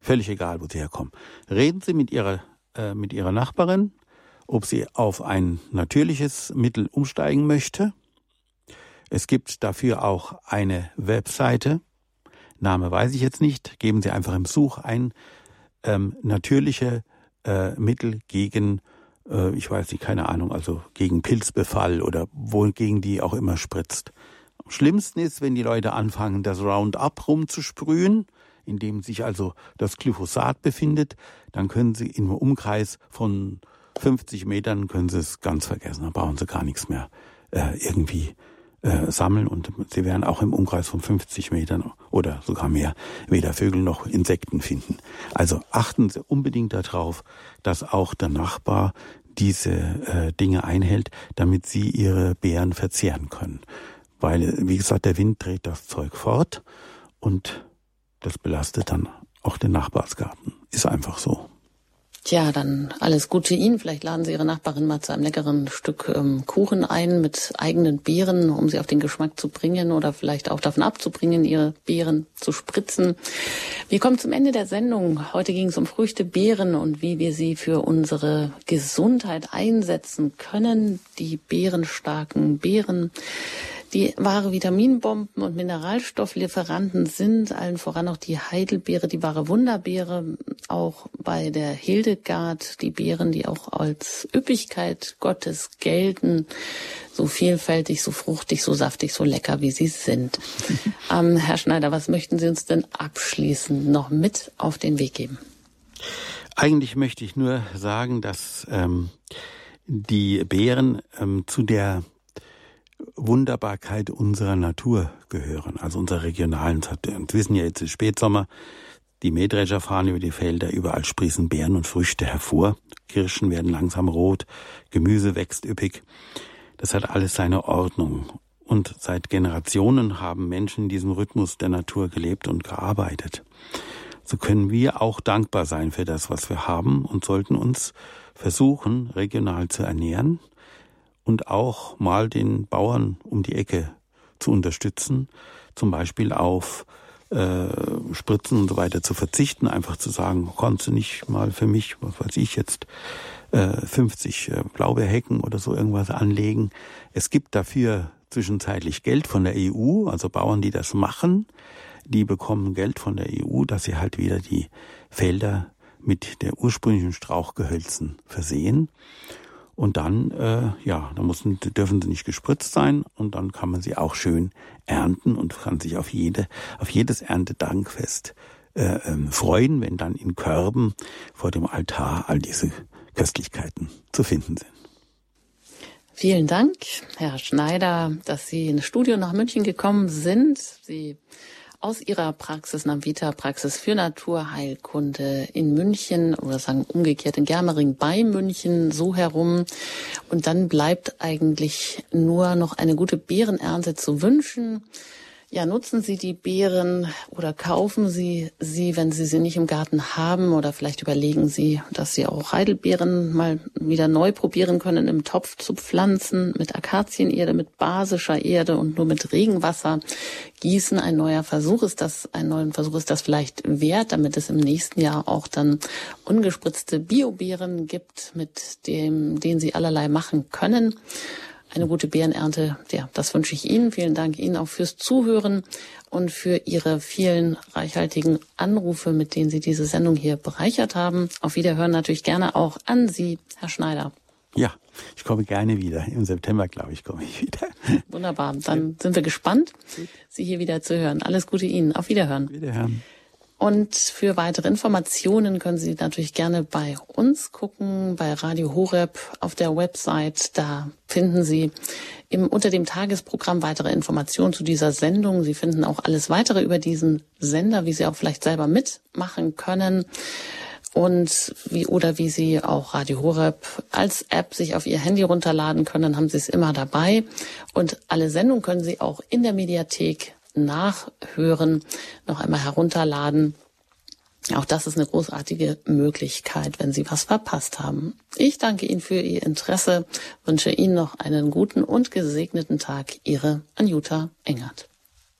Völlig egal, wo sie herkommen. Reden Sie mit Ihrer, äh, mit Ihrer Nachbarin, ob sie auf ein natürliches Mittel umsteigen möchte. Es gibt dafür auch eine Webseite. Name weiß ich jetzt nicht. Geben Sie einfach im Such ein ähm, natürliche äh, Mittel gegen, äh, ich weiß nicht, keine Ahnung, also gegen Pilzbefall oder wogegen die auch immer spritzt. Am schlimmsten ist, wenn die Leute anfangen, das Roundup rumzusprühen, in dem sich also das Glyphosat befindet, dann können sie im Umkreis von 50 Metern können sie es ganz vergessen. Da brauchen sie gar nichts mehr äh, irgendwie äh, sammeln und sie werden auch im Umkreis von 50 Metern oder sogar mehr weder Vögel noch Insekten finden. Also achten Sie unbedingt darauf, dass auch der Nachbar diese äh, Dinge einhält, damit Sie Ihre Beeren verzehren können weil, wie gesagt, der Wind dreht das Zeug fort und das belastet dann auch den Nachbarsgarten. Ist einfach so. Tja, dann alles Gute Ihnen. Vielleicht laden Sie Ihre Nachbarin mal zu einem leckeren Stück ähm, Kuchen ein mit eigenen Beeren, um sie auf den Geschmack zu bringen oder vielleicht auch davon abzubringen, ihre Beeren zu spritzen. Wir kommen zum Ende der Sendung. Heute ging es um Früchte, Beeren und wie wir sie für unsere Gesundheit einsetzen können. Die beerenstarken Beeren die wahre Vitaminbomben und Mineralstofflieferanten sind, allen voran auch die Heidelbeere, die wahre Wunderbeere, auch bei der Hildegard, die Beeren, die auch als Üppigkeit Gottes gelten, so vielfältig, so fruchtig, so saftig, so lecker, wie sie sind. <laughs> ähm, Herr Schneider, was möchten Sie uns denn abschließend noch mit auf den Weg geben? Eigentlich möchte ich nur sagen, dass ähm, die Beeren ähm, zu der Wunderbarkeit unserer Natur gehören, also unserer regionalen Natur. Und wissen ja jetzt ist Spätsommer, die Mähdrescher fahren über die Felder, überall sprießen Beeren und Früchte hervor, Kirschen werden langsam rot, Gemüse wächst üppig. Das hat alles seine Ordnung. Und seit Generationen haben Menschen in diesem Rhythmus der Natur gelebt und gearbeitet. So können wir auch dankbar sein für das, was wir haben und sollten uns versuchen, regional zu ernähren, und auch mal den Bauern um die Ecke zu unterstützen, zum Beispiel auf äh, Spritzen und so weiter zu verzichten, einfach zu sagen, konntest du nicht mal für mich, was weiß ich jetzt, äh, 50 äh, Blaubeerhecken oder so irgendwas anlegen. Es gibt dafür zwischenzeitlich Geld von der EU, also Bauern, die das machen, die bekommen Geld von der EU, dass sie halt wieder die Felder mit der ursprünglichen Strauchgehölzen versehen. Und dann, äh, ja, da müssen, dürfen sie nicht gespritzt sein und dann kann man sie auch schön ernten und kann sich auf jede, auf jedes Erntedankfest äh, ähm, freuen, wenn dann in Körben vor dem Altar all diese Köstlichkeiten zu finden sind. Vielen Dank, Herr Schneider, dass Sie ins Studio nach München gekommen sind. Sie aus ihrer Praxis Navita Praxis für Naturheilkunde in München oder sagen umgekehrt in Germering bei München so herum. Und dann bleibt eigentlich nur noch eine gute Beerenernte zu wünschen. Ja, nutzen Sie die Beeren oder kaufen Sie sie, wenn Sie sie nicht im Garten haben oder vielleicht überlegen Sie, dass Sie auch Heidelbeeren mal wieder neu probieren können, im Topf zu pflanzen, mit Akazienerde, mit basischer Erde und nur mit Regenwasser gießen. Ein neuer Versuch ist das, ein neuer Versuch ist das vielleicht wert, damit es im nächsten Jahr auch dann ungespritzte Biobeeren gibt, mit dem, den Sie allerlei machen können eine gute Beerenernte. Ja, das wünsche ich Ihnen. Vielen Dank Ihnen auch fürs Zuhören und für Ihre vielen reichhaltigen Anrufe, mit denen Sie diese Sendung hier bereichert haben. Auf Wiederhören natürlich gerne auch an Sie, Herr Schneider. Ja, ich komme gerne wieder. Im September, glaube ich, komme ich wieder. Wunderbar. Dann sind wir gespannt, Sie hier wieder zu hören. Alles Gute Ihnen. Auf Wiederhören. Wiederhören. Und für weitere Informationen können Sie natürlich gerne bei uns gucken, bei Radio Horeb auf der Website. Da finden Sie im, unter dem Tagesprogramm weitere Informationen zu dieser Sendung. Sie finden auch alles weitere über diesen Sender, wie Sie auch vielleicht selber mitmachen können. Und wie, oder wie Sie auch Radio Horeb als App sich auf Ihr Handy runterladen können, dann haben Sie es immer dabei. Und alle Sendungen können Sie auch in der Mediathek nachhören, noch einmal herunterladen. Auch das ist eine großartige Möglichkeit, wenn Sie was verpasst haben. Ich danke Ihnen für Ihr Interesse, wünsche Ihnen noch einen guten und gesegneten Tag. Ihre Anjuta Engert.